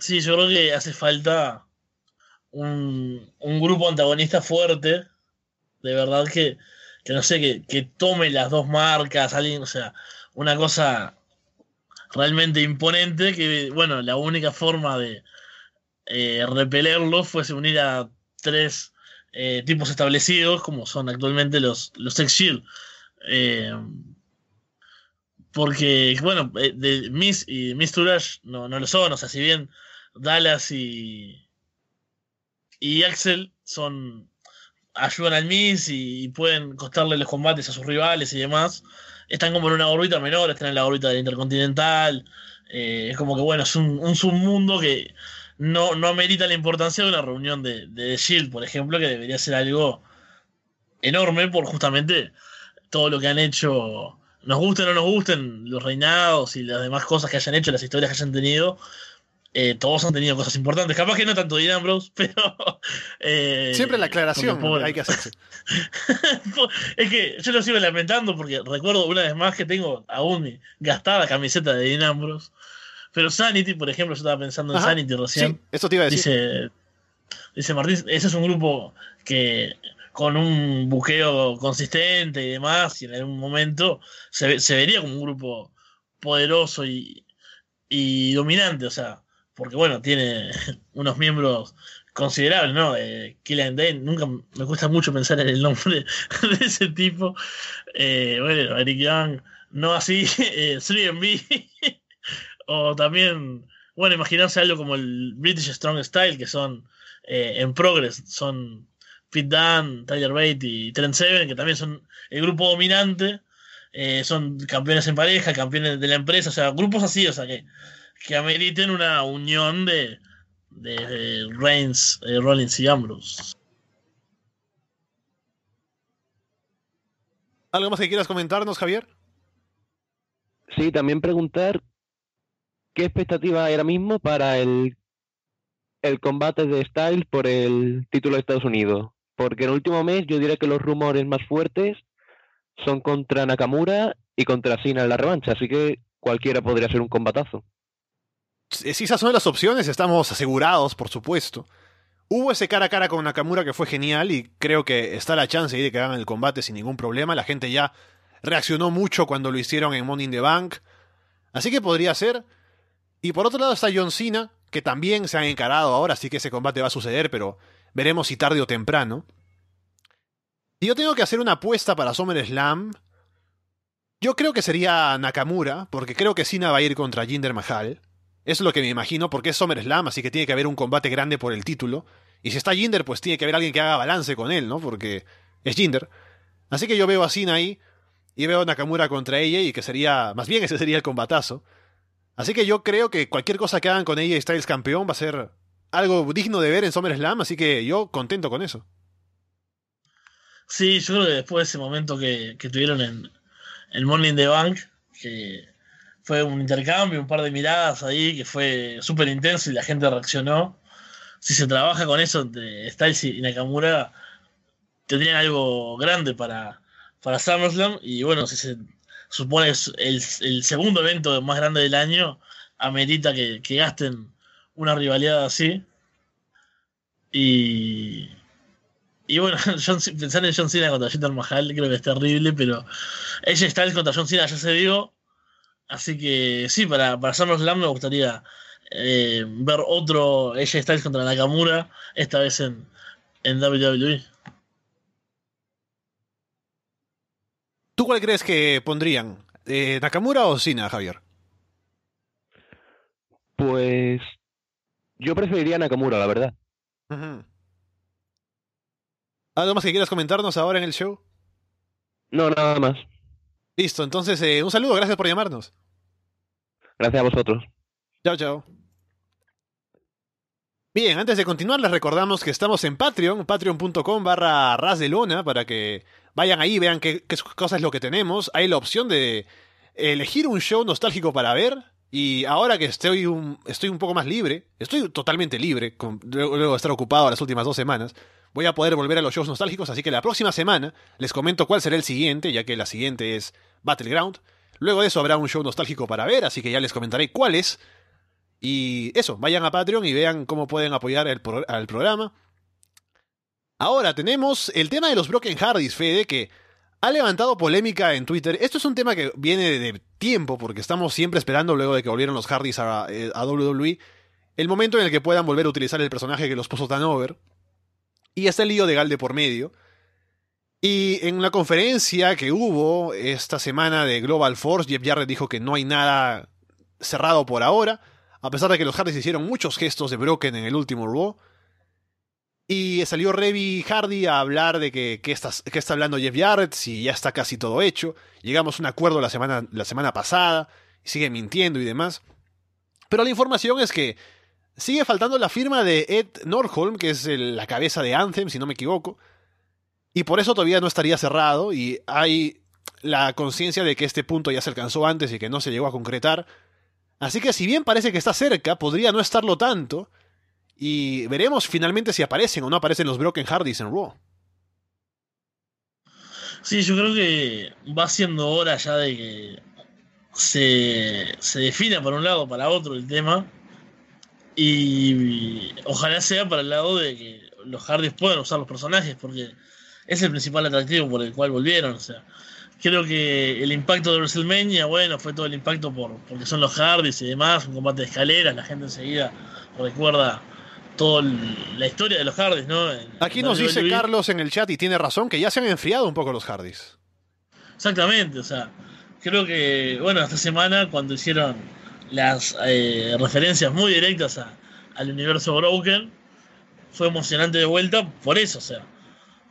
Sí, yo creo que hace falta un, un grupo antagonista fuerte, de verdad que, que no sé, que, que tome las dos marcas, alguien, o sea, una cosa realmente imponente que, bueno, la única forma de eh, repelerlo fuese unir a tres eh, tipos establecidos, como son actualmente los, los Shield. Eh, porque, bueno, de Miss y Miss Turash no, no lo son, o sea, si bien Dallas y, y Axel son ayudan al Miss y, pueden costarle los combates a sus rivales y demás están como en una órbita menor, están en la órbita del Intercontinental. Eh, es como que, bueno, es un, un submundo que no, no amerita la importancia de una reunión de, de Shield, por ejemplo, que debería ser algo enorme por justamente todo lo que han hecho, nos gusten o no nos gusten, los reinados y las demás cosas que hayan hecho, las historias que hayan tenido, eh, todos han tenido cosas importantes. Capaz que no tanto Dean Ambrose, <laughs> pero. Eh, Siempre la aclaración hay que hacerse. <laughs> es que yo lo sigo lamentando porque recuerdo una vez más que tengo aún mi gastada camiseta de Dean Ambrose. Pero Sanity, por ejemplo, yo estaba pensando en Sanity recién. Sí, eso te iba a decir. Dice, dice Martín, ese es un grupo que con un buqueo consistente y demás, y en algún momento se, se vería como un grupo poderoso y, y dominante. O sea, porque bueno, tiene <laughs> unos miembros considerables, ¿no? Eh, Killian Dane, nunca me cuesta mucho pensar en el nombre <laughs> de ese tipo. Eh, bueno, Eric Young, no así, <laughs> eh, 3MB, o también, bueno, imaginarse algo como el British Strong Style, que son eh, en Progress, son Pete Dunne, Tyler Bate y Trent Seven, que también son el grupo dominante, eh, son campeones en pareja, campeones de la empresa, o sea, grupos así, o sea que que ameriten una unión de, de, Reigns, eh, Rollins y Ambrose. ¿Algo más que quieras comentarnos, Javier? Sí, también preguntar qué expectativa hay ahora mismo para el, el combate de Styles por el título de Estados Unidos. Porque en el último mes yo diría que los rumores más fuertes son contra Nakamura y contra Cena en la revancha, así que cualquiera podría ser un combatazo. Si esas son las opciones, estamos asegurados, por supuesto. Hubo ese cara a cara con Nakamura que fue genial y creo que está la chance de que hagan el combate sin ningún problema. La gente ya reaccionó mucho cuando lo hicieron en Money in the Bank. Así que podría ser. Y por otro lado está John Cena, que también se han encarado ahora, así que ese combate va a suceder, pero veremos si tarde o temprano. Y yo tengo que hacer una apuesta para SummerSlam. Yo creo que sería Nakamura, porque creo que Cena va a ir contra Jinder Mahal. Es lo que me imagino, porque es SummerSlam, así que tiene que haber un combate grande por el título. Y si está Jinder, pues tiene que haber alguien que haga balance con él, ¿no? Porque es Jinder. Así que yo veo a Cena ahí, y veo a Nakamura contra ella, y que sería, más bien <laughs> ese sería el combatazo. Así que yo creo que cualquier cosa que hagan con ella y Styles campeón va a ser algo digno de ver en SummerSlam, así que yo contento con eso. Sí, yo creo que después de ese momento que, que tuvieron en el Morning the Bank, que fue un intercambio, un par de miradas ahí que fue súper intenso y la gente reaccionó. Si se trabaja con eso entre Styles y Nakamura, tendrían algo grande para, para SummerSlam. Y bueno, si se supone el, el segundo evento más grande del año, amerita que, que gasten una rivalidad así. Y. Y bueno, <laughs> John, pensar en John Cena contra Jinder Mahal creo que es terrible, pero ella Styles contra John Cena ya se dio. Así que sí, para, para SummerSlam me gustaría eh, ver otro AJ Styles contra Nakamura, esta vez en, en WWE. ¿Tú cuál crees que pondrían? Eh, ¿Nakamura o Cena, Javier? Pues yo preferiría Nakamura, la verdad. ¿Algo más que quieras comentarnos ahora en el show? No, nada más. Listo, entonces eh, un saludo, gracias por llamarnos. Gracias a vosotros. Chao, chao. Bien, antes de continuar les recordamos que estamos en Patreon, patreon.com barra ras de lona, para que vayan ahí, vean qué, qué cosa es lo que tenemos. Hay la opción de elegir un show nostálgico para ver, y ahora que estoy un, estoy un poco más libre, estoy totalmente libre, luego, de estar ocupado las últimas dos semanas, voy a poder volver a los shows nostálgicos, así que la próxima semana les comento cuál será el siguiente, ya que la siguiente es Battleground. Luego de eso habrá un show nostálgico para ver, así que ya les comentaré cuál es. Y eso, vayan a Patreon y vean cómo pueden apoyar el al programa. Ahora tenemos el tema de los Broken Hardys, Fede, que ha levantado polémica en Twitter. Esto es un tema que viene de tiempo, porque estamos siempre esperando, luego de que volvieron los Hardys a, eh, a, WWE, el momento en el que puedan volver a utilizar el personaje que los puso tan over. Y está el lío de Galde por medio. Y en la conferencia que hubo esta semana de Global Force, Jeff Jarrett dijo que no hay nada cerrado por ahora, a pesar de que los Hardys hicieron muchos gestos de Broken en el último Raw. Y salió Revy Hardy a hablar de que, está, está hablando Jeff Jarrett, si ya está casi todo hecho. Llegamos a un acuerdo la semana, la semana pasada, sigue mintiendo y demás. Pero la información es que sigue faltando la firma de Ed Norholm, que es la cabeza de Anthem, si no me equivoco. Y por eso todavía no estaría cerrado, y hay la conciencia de que este punto ya se alcanzó antes y que no se llegó a concretar. Así que si bien parece que está cerca, podría no estarlo tanto y veremos finalmente si aparecen o no aparecen los Broken Hardys en Raw. Sí, yo creo que va siendo hora ya de que se, se defina para un lado para otro el tema. Y ojalá sea para el lado de que los Hardys puedan usar los personajes, porque es el principal atractivo por el cual volvieron. O sea, creo que el impacto de WrestleMania, bueno, fue todo el impacto por, porque son los Hardys y demás, un combate de escaleras, la gente enseguida recuerda toda la historia de los Hardys, ¿no? Aquí nos dice Carlos en el chat y tiene razón que ya se han enfriado un poco los Hardys. Exactamente, o sea, creo que, bueno, esta semana cuando hicieron las eh, referencias muy directas al universo Broken, fue emocionante de vuelta por eso, o sea,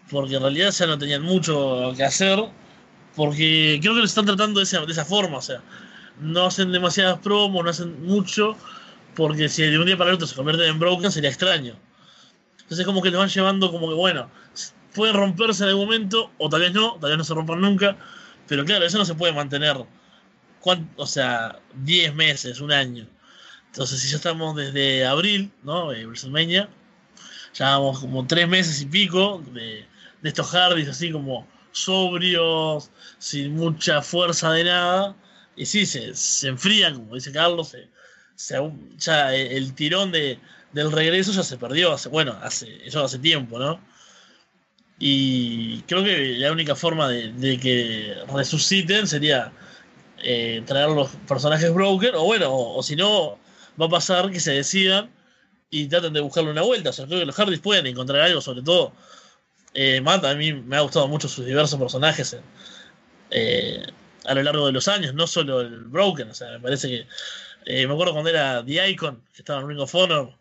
porque en realidad ya no tenían mucho que hacer, porque creo que lo están tratando de esa, de esa forma, o sea, no hacen demasiadas promos, no hacen mucho, porque si de un día para el otro se convierten en Broken sería extraño. Entonces como que te van llevando como que, bueno, pueden romperse en algún momento, o tal vez no, tal vez no se rompan nunca, pero claro, eso no se puede mantener, o sea, 10 meses, un año. Entonces si ya estamos desde abril, ¿no? Eh, WrestleMania, ya vamos como 3 meses y pico de, de estos Hardys así como sobrios, sin mucha fuerza de nada, y sí, se, se enfrían, como dice Carlos, ya el tirón de, del regreso ya se perdió, hace, bueno, hace, eso hace tiempo, ¿no? Y creo que la única forma de, que resuciten sería eh, traer los personajes broken, o bueno, o, si no, va a pasar que se decidan y traten de buscarle una vuelta. O sea, creo que los Hardys pueden encontrar algo, sobre todo eh, Matt, a mí me ha gustado mucho sus diversos personajes eh, a lo largo de los años, no solo el Broken, o sea, me parece que eh, me acuerdo cuando era The Icon, que estaba en Ring of Honor.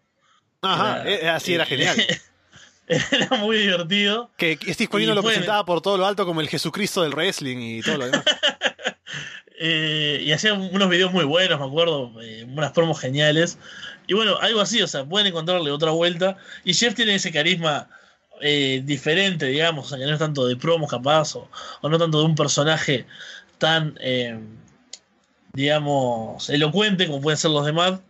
Ajá, eh, así era genial. <laughs> era muy divertido. Que Steve Corino lo presentaba por todo lo alto como el Jesucristo del wrestling y todo lo demás. <laughs> Eh, y hacía unos videos muy buenos, me acuerdo, unas promos geniales. Y bueno, algo así, o sea, pueden encontrarle otra vuelta. Y Jeff tiene ese carisma diferente, digamos, o sea, que no es tanto de promos capaz, o, o no tanto de un personaje tan digamos, elocuente como pueden ser los demás.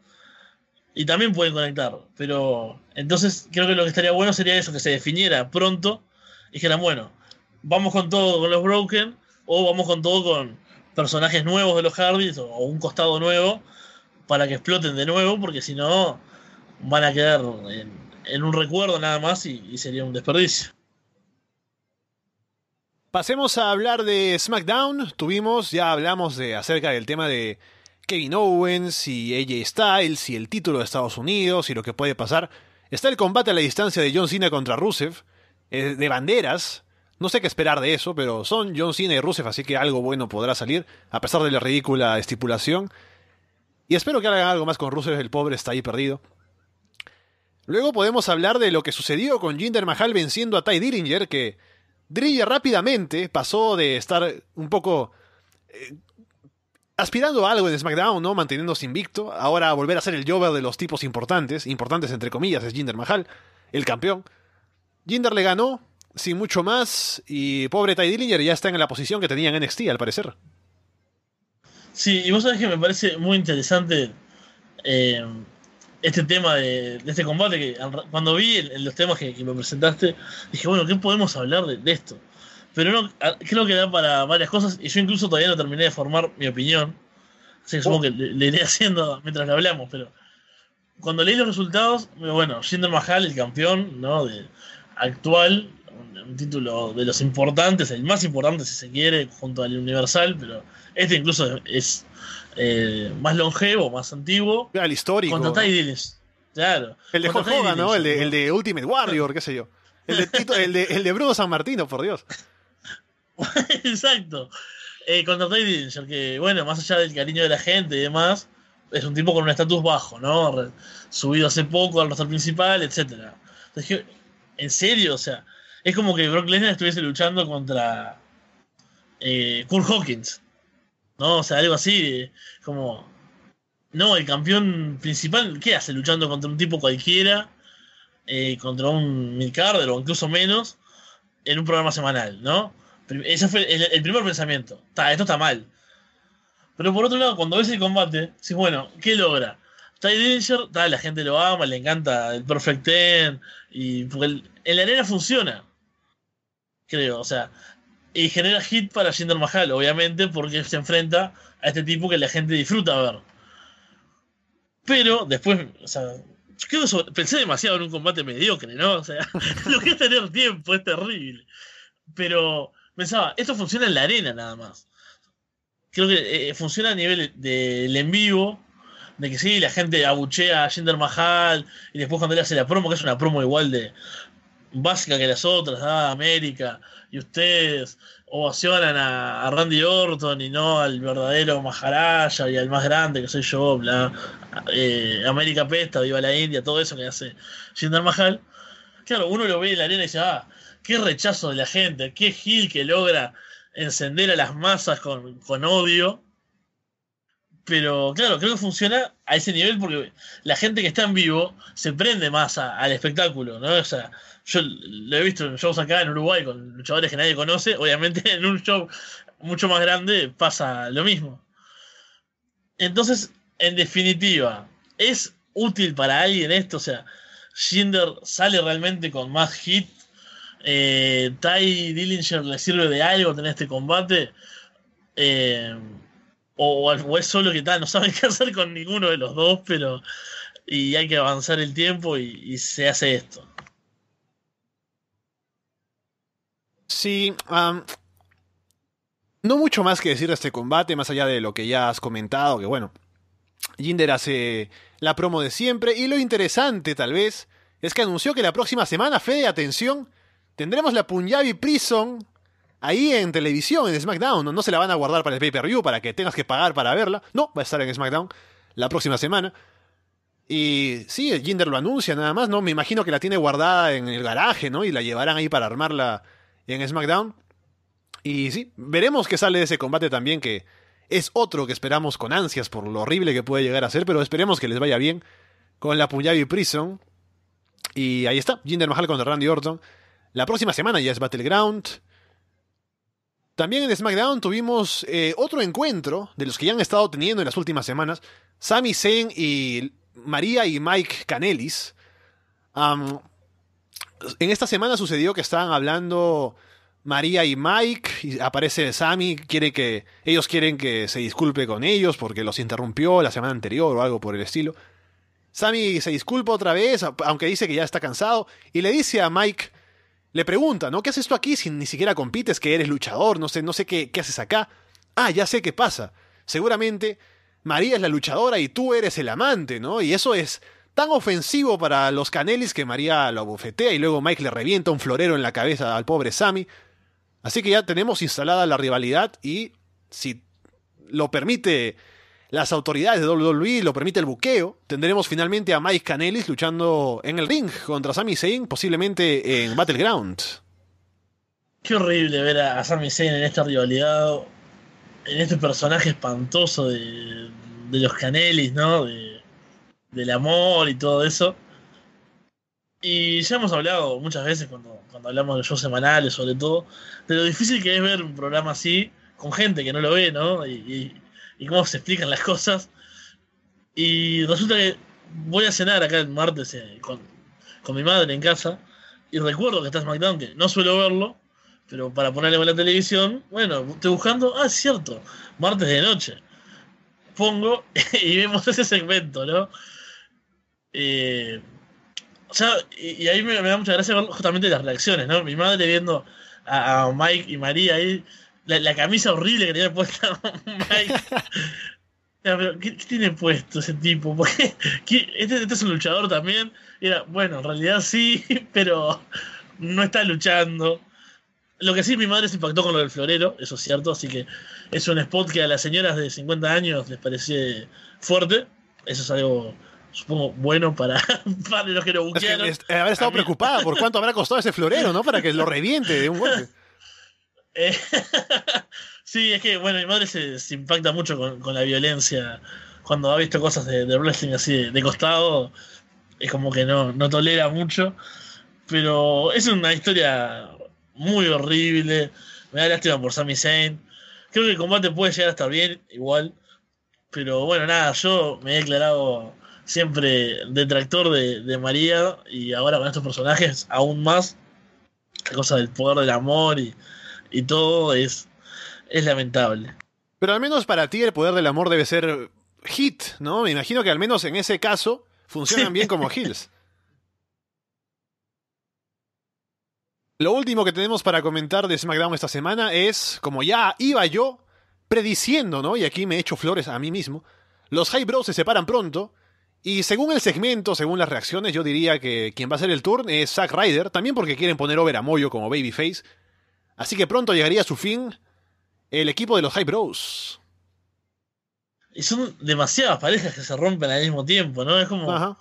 Y también pueden conectar. Pero entonces creo que lo que estaría bueno sería eso, que se definiera pronto. Y dijeran, bueno, vamos con todo con los Broken. O vamos con todo con personajes nuevos de los Hardys. O, un costado nuevo. Para que exploten de nuevo. Porque si no, van a quedar en un recuerdo nada más y, sería un desperdicio. Pasemos a hablar de SmackDown. Tuvimos, ya hablamos de acerca del tema de Kevin Owens y AJ Styles y el título de Estados Unidos y lo que puede pasar. Está el combate a la distancia de John Cena contra Rusev, eh, de banderas. No sé qué esperar de eso, pero son John Cena y Rusev, así que algo bueno podrá salir, a pesar de la ridícula estipulación. Y espero que hagan algo más con Rusev, el pobre está ahí perdido. Luego podemos hablar de lo que sucedió con Jinder Mahal venciendo a Ty Dillinger, que Dillinger rápidamente pasó de estar un poco eh, aspirando a algo en SmackDown, ¿no? Manteniéndose invicto, ahora a volver a ser el Jover de los tipos importantes, importantes entre comillas, es Jinder Mahal, el campeón. Jinder le ganó, sin mucho más. Y pobre Ty Dillinger ya está en la posición que tenía en NXT, al parecer. Sí, y vos sabés que me parece muy interesante eh, este tema de, este combate. que Cuando vi los temas que, me presentaste, dije, bueno, ¿qué podemos hablar de, esto? Pero no, creo que da para varias cosas. Y yo incluso todavía no terminé de formar mi opinión. Así que supongo que le, iré <laughs> haciendo mientras le hablamos. Pero cuando leí los resultados, bueno, Jinder Mahal, el campeón ¿no? de, actual, un título de los importantes, el más importante si se quiere, junto al Universal, pero este incluso es eh, más longevo, más antiguo. el histórico. Contra Ty Claro. El de Hulk Hogan, ¿no? El de, el de, Ultimate Warrior, qué sé yo. El de, el de, el de Bruno San Martino, por Dios. <laughs> Exacto. Eh, contra Ty Dillinger, que bueno, más allá del cariño de la gente y demás, es un tipo con un estatus bajo, ¿no? Subido hace poco al roster principal, etcétera. en serio, o sea, es como que Brock Lesnar estuviese luchando contra eh, Kurt Hawkins. ¿No? O sea, algo así, como. No, el campeón principal, ¿qué hace luchando contra un tipo cualquiera? Eh, contra un Midcarder o incluso menos, en un programa semanal, ¿no? Ese fue el, primer pensamiento. esto está mal. Pero por otro lado, cuando ves el combate, dices, bueno, ¿qué logra? Ty Dillinger, la gente lo ama, le encanta el Perfect Ten, y porque en la arena funciona creo. O sea, y genera hit para Jinder Mahal, obviamente, porque se enfrenta a este tipo que la gente disfruta ver. Pero después, o sea, yo pensé demasiado en un combate mediocre, ¿no? O sea, <laughs> lo que es tener tiempo es terrible. Pero pensaba, esto funciona en la arena nada más. Creo que eh, funciona a nivel del en vivo, de que sí, la gente abuchea a Jinder Mahal, y después cuando él hace la promo, que es una promo igual de, básica que las otras, ah, América, y ustedes ovacionan a, Randy Orton y no al verdadero Maharaja y al más grande que soy yo, bla, eh, América Pesta, Viva la India, todo eso que hace Jinder Mahal. Claro, uno lo ve en la arena y dice, ah, qué rechazo de la gente, qué gil que logra encender a las masas con, odio. Pero claro, creo que funciona a ese nivel porque la gente que está en vivo se prende más al espectáculo, ¿no? O sea, yo lo he visto en shows acá en Uruguay con luchadores que nadie conoce. Obviamente <laughs> en un show mucho más grande pasa lo mismo. Entonces, en definitiva, ¿es útil para alguien esto? O sea, Jinder sale realmente con más hit. Eh, Ty Dillinger le sirve de algo tener este combate. Eh, o, es solo que tal, no saben <laughs> qué hacer con ninguno de los dos, pero. Y hay que avanzar el tiempo y se hace esto. Sí, no mucho más que decir de este combate, más allá de lo que ya has comentado, que bueno, Jinder hace la promo de siempre, y lo interesante tal vez es que anunció que la próxima semana, Fede, atención, tendremos la Punjabi Prison ahí en televisión, en SmackDown, no, no se la van a guardar para el pay-per-view, para que tengas que pagar para verla, no, va a estar en SmackDown la próxima semana. Y sí, Jinder lo anuncia nada más, ¿no? Me imagino que la tiene guardada en el garaje, ¿no? Y la llevarán ahí para armarla en SmackDown. Y sí, veremos qué sale de ese combate también, que es otro que esperamos con ansias por lo horrible que puede llegar a ser, pero esperemos que les vaya bien con la Punjabi Prison. Y ahí está, Jinder Mahal contra Randy Orton. La próxima semana ya es Battleground. También en SmackDown tuvimos eh, otro encuentro de los que ya han estado teniendo en las últimas semanas. Sami Zayn y María y Mike Canelis en esta semana sucedió que estaban hablando María y Mike, y aparece Sammy, quiere que, ellos quieren que se disculpe con ellos porque los interrumpió la semana anterior o algo por el estilo. Sammy se disculpa otra vez, aunque dice que ya está cansado, y le dice a Mike, le pregunta, ¿no? ¿Qué haces tú aquí si ni siquiera compites, que eres luchador? No sé, no sé qué, qué haces acá. Ah, ya sé qué pasa. Seguramente María es la luchadora y tú eres el amante, ¿no? Y eso es tan ofensivo para los Canelis que María lo bofetea y luego Mike le revienta un florero en la cabeza al pobre Sammy. Así que ya tenemos instalada la rivalidad y si lo permite las autoridades de WWE, lo permite el buqueo, tendremos finalmente a Mike Canelis luchando en el ring contra Sami Zayn, posiblemente en Battleground. Qué horrible ver a Sami Zayn en esta rivalidad en este personaje espantoso de, los Canelis, ¿no? del amor y todo eso. Y ya hemos hablado muchas veces cuando, cuando hablamos de shows semanales, sobre todo, de lo difícil que es ver un programa así con gente que no lo ve, ¿no? Y, cómo se explican las cosas. Y resulta que voy a cenar acá el martes eh, con, con mi madre en casa y recuerdo que está SmackDown, que no suelo verlo, pero para ponerle en la televisión, bueno, estoy buscando, ah, cierto, martes de noche. Pongo <laughs> y vemos ese segmento, ¿no? Eh, o sea, y, ahí me, da mucha gracia ver justamente las reacciones, ¿no? Mi madre viendo a, Mike y María ahí, la, camisa horrible que tenía puesta <laughs> Mike. pero, ¿qué, tiene puesto ese tipo? Porque este, este, es un luchador también. era, bueno, en realidad sí, <laughs> pero no está luchando. Lo que sí, mi madre se impactó con lo del florero, eso es cierto, así que es un spot que a las señoras de 50 años les parece fuerte. Eso es algo, supongo, bueno para, <laughs> para los que lo buquearon. Es haber estado preocupada por cuánto habrá costado ese florero, ¿no? Para que lo reviente de un golpe. Eh, <laughs> sí, es que, bueno, mi madre se, impacta mucho con, la violencia. Cuando ha visto cosas de, wrestling así de, costado, es como que no, no tolera mucho. Pero es una historia muy horrible. Me da lástima por Sami Zayn. Creo que el combate puede llegar a estar bien, igual. Pero bueno, nada, yo me he declarado siempre detractor de, María y ahora con estos personajes aún más. La cosa del poder del amor y, todo es, es lamentable. Pero al menos para ti el poder del amor debe ser hit, ¿no? Me imagino que al menos en ese caso funcionan bien como <laughs> heels. Lo último que tenemos para comentar de SmackDown esta semana es, como ya iba yo prediciendo, ¿no? Y aquí me he hecho flores a mí mismo, los High Bros se separan pronto, y según el segmento, según las reacciones, yo diría que quien va a ser el turn es Zack Ryder, también porque quieren poner over a Moyo como babyface. Así que pronto llegaría a su fin el equipo de los High Bros. Y son demasiadas parejas que se rompen al mismo tiempo, ¿no? Es como... Ajá.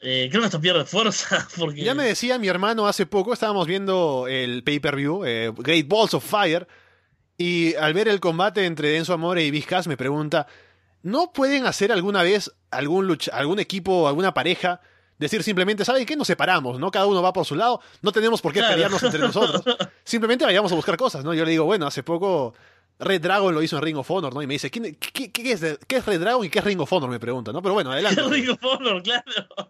Eh, creo que esto pierde fuerza. <laughs> Porque... Ya me decía mi hermano hace poco, estábamos viendo el pay-per-view, eh, Great Balls of Fire, y al ver el combate entre Enzo Amore y Vizcas me pregunta, ¿no pueden hacer alguna vez algún, lucha, algún equipo, alguna pareja, decir simplemente, ¿saben qué? Nos separamos, ¿no? Cada uno va por su lado, no tenemos por qué pelearnos entre nosotros. <laughs> Simplemente vayamos a buscar cosas, ¿no? Yo le digo, bueno, hace poco Red Dragon lo hizo en Ring of Honor, ¿no? Y me dice, ¿qué, qué, es, ¿qué, es, Red Dragon y qué es Ring of Honor? Me pregunta, ¿no? Pero bueno, adelante. <laughs> Ring of Honor, claro.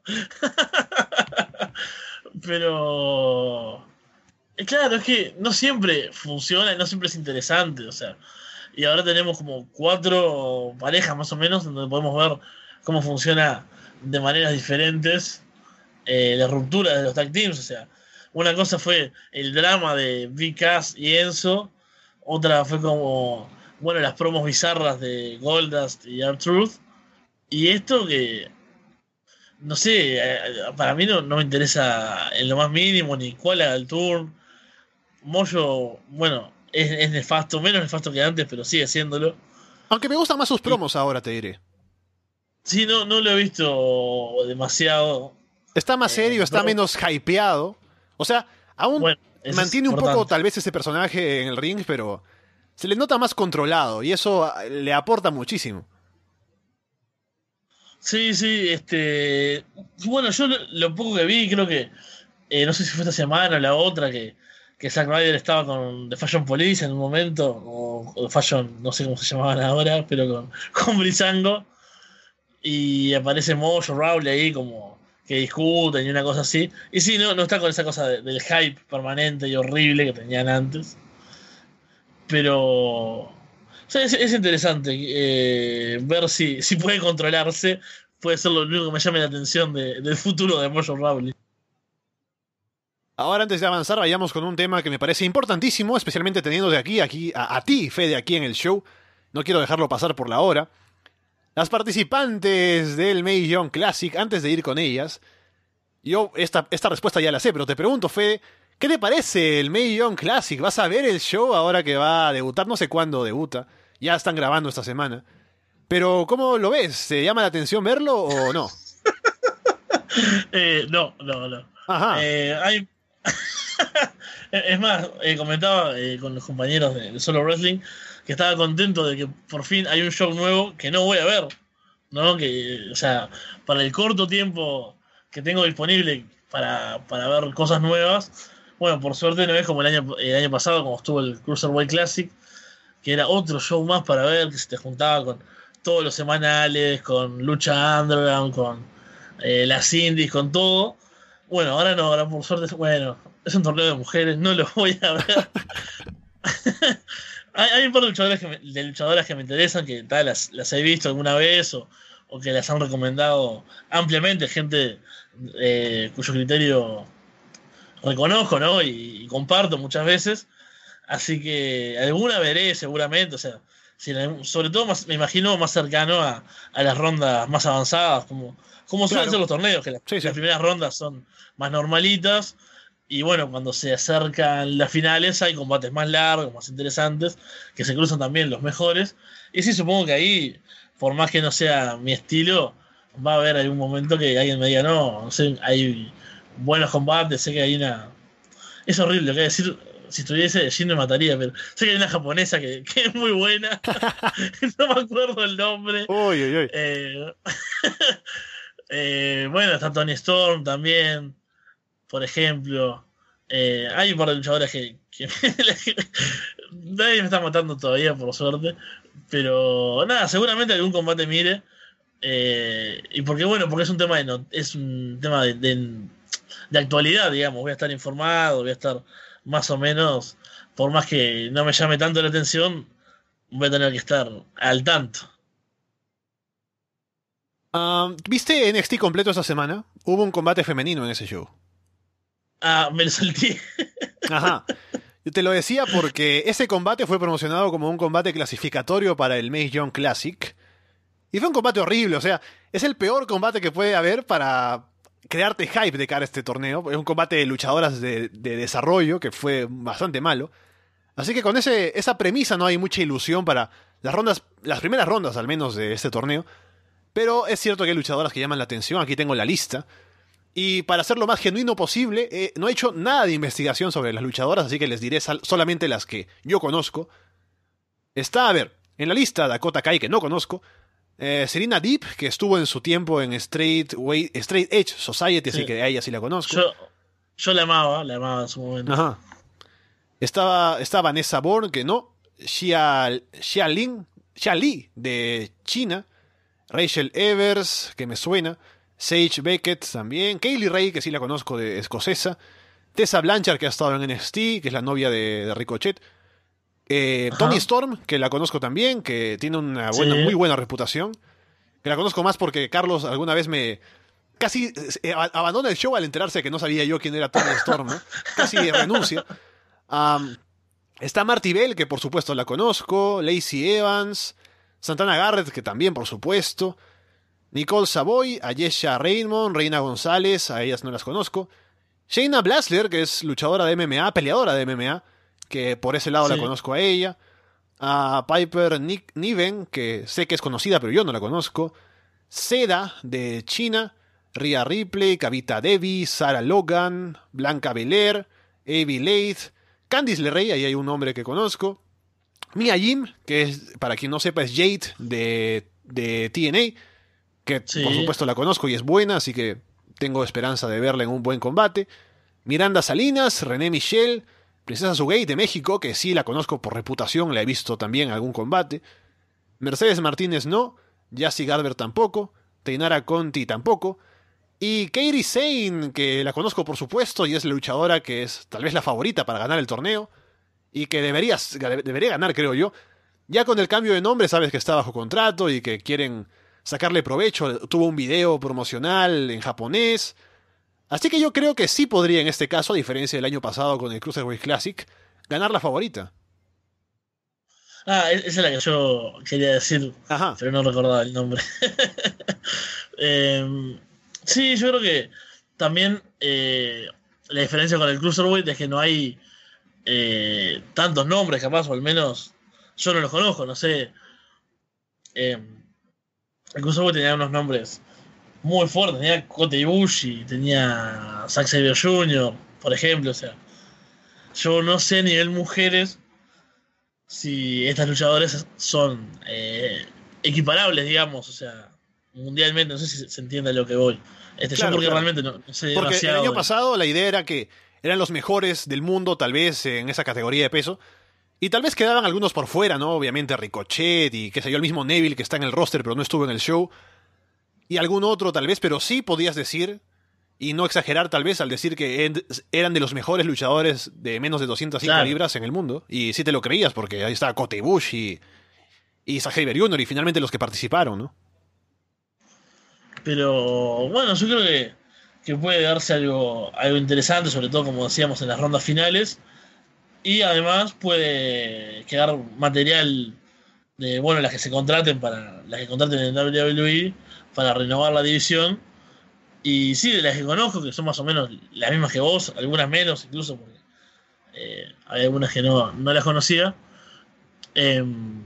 <laughs> Pero. Claro, es que no siempre funciona y no siempre es interesante, o sea. Y ahora tenemos como cuatro parejas más o menos donde podemos ver cómo funciona de maneras diferentes eh, la ruptura de los tag teams, o sea. Una cosa fue el drama de Vicas y Enzo otra fue como, bueno, las promos bizarras de Goldust y R-Truth. Y esto que, no sé, eh, para mí no, me interesa en lo más mínimo ni cuál haga el turn. Moyo, bueno, es, nefasto, menos nefasto que antes, pero sigue siéndolo. Aunque me gustan más sus promos ahora, te diré. Sí, no, no lo he visto demasiado. Está más serio, está eh, menos hypeado. O sea, aún mantiene un poco tal vez ese personaje en el ring, pero se le nota más controlado y eso ah, le aporta muchísimo. Sí, sí, este. Bueno, yo lo, poco que vi, creo que. Eh, no sé si fue esta semana o la otra, que, que Zack Ryder estaba con The Fashion Police en un momento, o, The Fashion, no sé cómo se llamaban ahora, pero con, <laughs> con Brizango. Y aparece Mojo Rowley ahí como que discuten y una cosa así. Y sí, no, no está con esa cosa del hype permanente y horrible que tenían antes. Pero. es, interesante eh, ver si, si puede controlarse. puede ser lo único que me llame la atención de- del futuro de Mojo Rawley. Ahora, antes de avanzar, vayamos con un tema que me parece importantísimo, especialmente teniendo de aquí, aquí a, a ti, Fede, aquí en el show. No quiero dejarlo pasar por la hora. Las participantes del May Young Classic, antes de ir con ellas, yo esta, esta respuesta ya la sé, pero te pregunto, Fede, ¿qué te parece el May Young Classic? ¿Vas a ver el show ahora que va a debutar? No sé cuándo debuta. Ya están grabando esta semana. Pero, ¿cómo lo ves? ¿Te llama la atención verlo o no? <laughs> Eh, no, no, no. Ajá. Eh, hay... <laughs> es más, eh, comentaba eh, con los compañeros de Solo Wrestling que estaba contento de que por fin hay un show nuevo que no voy a ver. ¿no? Que, o sea, para el corto tiempo que tengo disponible para, para ver cosas nuevas, bueno, por suerte no es como el año, el año pasado, como estuvo el Cruiserweight Classic, que era otro show más para ver, que se te juntaba con todos los semanales, con Lucha Underground, con eh, las indies, con todo. Bueno, ahora no, ahora por suerte, bueno, es un torneo de mujeres, no lo voy a ver. <laughs> hay, hay un par de luchadoras que me, de luchadoras que me interesan, que tal, las, las he visto alguna vez o, o que las han recomendado ampliamente, gente eh, cuyo criterio reconozco, ¿no? Y, y comparto muchas veces. Así que alguna veré seguramente, o sea, si en- sobre todo más, me imagino más cercano a, a las rondas más avanzadas, como, como suelen Claro. ser los torneos, que las, Sí, sí. las primeras rondas son más normalitas. Y bueno, cuando se acercan las finales hay combates más largos, más interesantes, que se cruzan también los mejores. Y sí, supongo que ahí, por más que no sea mi estilo, va a haber algún momento que alguien me diga, no, no sé, hay buenos combates, sé que hay una... Es horrible, lo que decir, si estuviese Jin me mataría, pero sé que hay una japonesa que, que es muy buena, <laughs> <laughs> no me acuerdo el nombre. Uy, uy, uy. Eh, <laughs> eh, bueno, está Tony Storm también, por ejemplo. Eh, hay un par de luchadores que, <laughs> nadie me está matando todavía, por suerte. Pero nada, seguramente algún combate mire. Eh, y porque bueno, porque es un tema de no- es un tema de, de- de actualidad, digamos. Voy a estar informado, voy a estar más o menos, por más que no me llame tanto la atención, voy a tener que estar al tanto. Ah, ¿Viste NXT completo esta semana? Hubo un combate femenino en ese show. Ah, me lo salté. Ajá. <laughs> Yo te lo decía porque ese combate fue promocionado como un combate clasificatorio para el May Young Classic. Y fue un combate horrible, o sea, es el peor combate que puede haber para crearte hype de cara a este torneo. Es un combate de luchadoras de, de desarrollo que fue bastante malo. Así que con ese, esa premisa no hay mucha ilusión para las rondas, las primeras rondas al menos de este torneo. Pero es cierto que hay luchadoras que llaman la atención, aquí tengo la lista. Y para ser lo más genuino posible, eh, no he hecho nada de investigación sobre las luchadoras, así que les diré solamente las que yo conozco. Está, a ver, en la lista Dakota Kai, que no conozco. Eh, Serena Deep, que estuvo en su tiempo en Straight, Way- Straight Edge Society, así Sí. que a ella sí la conozco. Yo, yo la amaba, la amaba en su momento. Ajá. Estaba, está Vanessa Bourne, que no. Xia, Xia Lin, Xia Li, de China. Rachel Evers, que me suena. Sage Beckett también. Kaylee Ray, que sí la conozco de escocesa. Tessa Blanchard, que ha estado en NXT, que es la novia de, de Ricochet. Eh. Tony Storm, que la conozco también, que tiene una buena, Sí. muy buena reputación. Que la conozco más porque Carlos alguna vez me. Casi eh, ab- abandona el show al enterarse de que no sabía yo quién era Tony Storm, ¿no? Casi <laughs> renuncia. Está Marty Bell, que por supuesto la conozco. Lacey Evans. Santana Garrett, que también por supuesto. Nicole Savoy, Ayesha Raymond, Reina González, a ellas no las conozco. Shayna Baszler, que es luchadora de MMA, peleadora de MMA, que por ese lado la conozco a ella. A Piper Nick Niven, que sé que es conocida, pero yo no la conozco. Seda, de China. Rhea Ripley, Kavita Devi, Sarah Logan, Blanca Belair, Evie Leith, Candice LeRae, ahí hay un nombre que conozco. Mia Jim, que es, para quien no sepa, es Jade de, de TNA, que Sí. por supuesto la conozco y es buena, así que tengo esperanza de verla en un buen combate. Miranda Salinas, René Michel, Princesa Sugei de México, que sí la conozco por reputación, la he visto también en algún combate. Mercedes Martínez no, Jassy Garber tampoco, Teinara Conti tampoco. Y Kairi Sane, que la conozco por supuesto y es la luchadora que es tal vez la favorita para ganar el torneo y que debería, debería ganar, creo yo. Ya con el cambio de nombre sabes que está bajo contrato y que quieren sacarle provecho. Tuvo un video promocional en japonés. Así que yo creo que sí podría en este caso, a diferencia del año pasado con el Cruiserweight Classic, ganar la favorita. Ah, esa es la que yo quería decir, Ajá. pero no recordaba el nombre. <laughs> Em, sí, yo creo que también eh, la diferencia con el Cruiserweight es que no hay eh, tantos nombres, capaz, o al menos yo no los conozco, no sé. Em, el Cruiserweight tenía unos nombres muy fuertes, tenía Kota Ibushi, tenía Zack Saber Jr., por ejemplo, o sea. Yo no sé a nivel mujeres si estas luchadoras son eh, equiparables, digamos, o sea, mundialmente, no sé si se entiende a lo que voy. Este, Claro, yo porque claro. realmente no, no sé Porque el demasiado año de- pasado la idea era que eran los mejores del mundo, tal vez, en esa categoría de peso. Y tal vez quedaban algunos por fuera, ¿no? Obviamente Ricochet y qué sé yo, el mismo Neville que está en el roster pero no estuvo en el show. Y algún otro tal vez, pero sí podías decir, y no exagerar tal vez al decir que eran de los mejores luchadores de menos de 205 Claro. libras en el mundo. Y sí te lo creías porque ahí estaba Kota Ibushi y, y Sabre Jr. y finalmente los que participaron, ¿no? Pero bueno, yo creo que, que puede darse algo, algo interesante, sobre todo como decíamos en las rondas finales. Y además puede quedar material de bueno las que se contraten para las que contraten en WWE para renovar la división. Y sí, de las que conozco, que son más o menos las mismas que vos, algunas menos incluso, porque eh, hay algunas que no, no las conocía, em,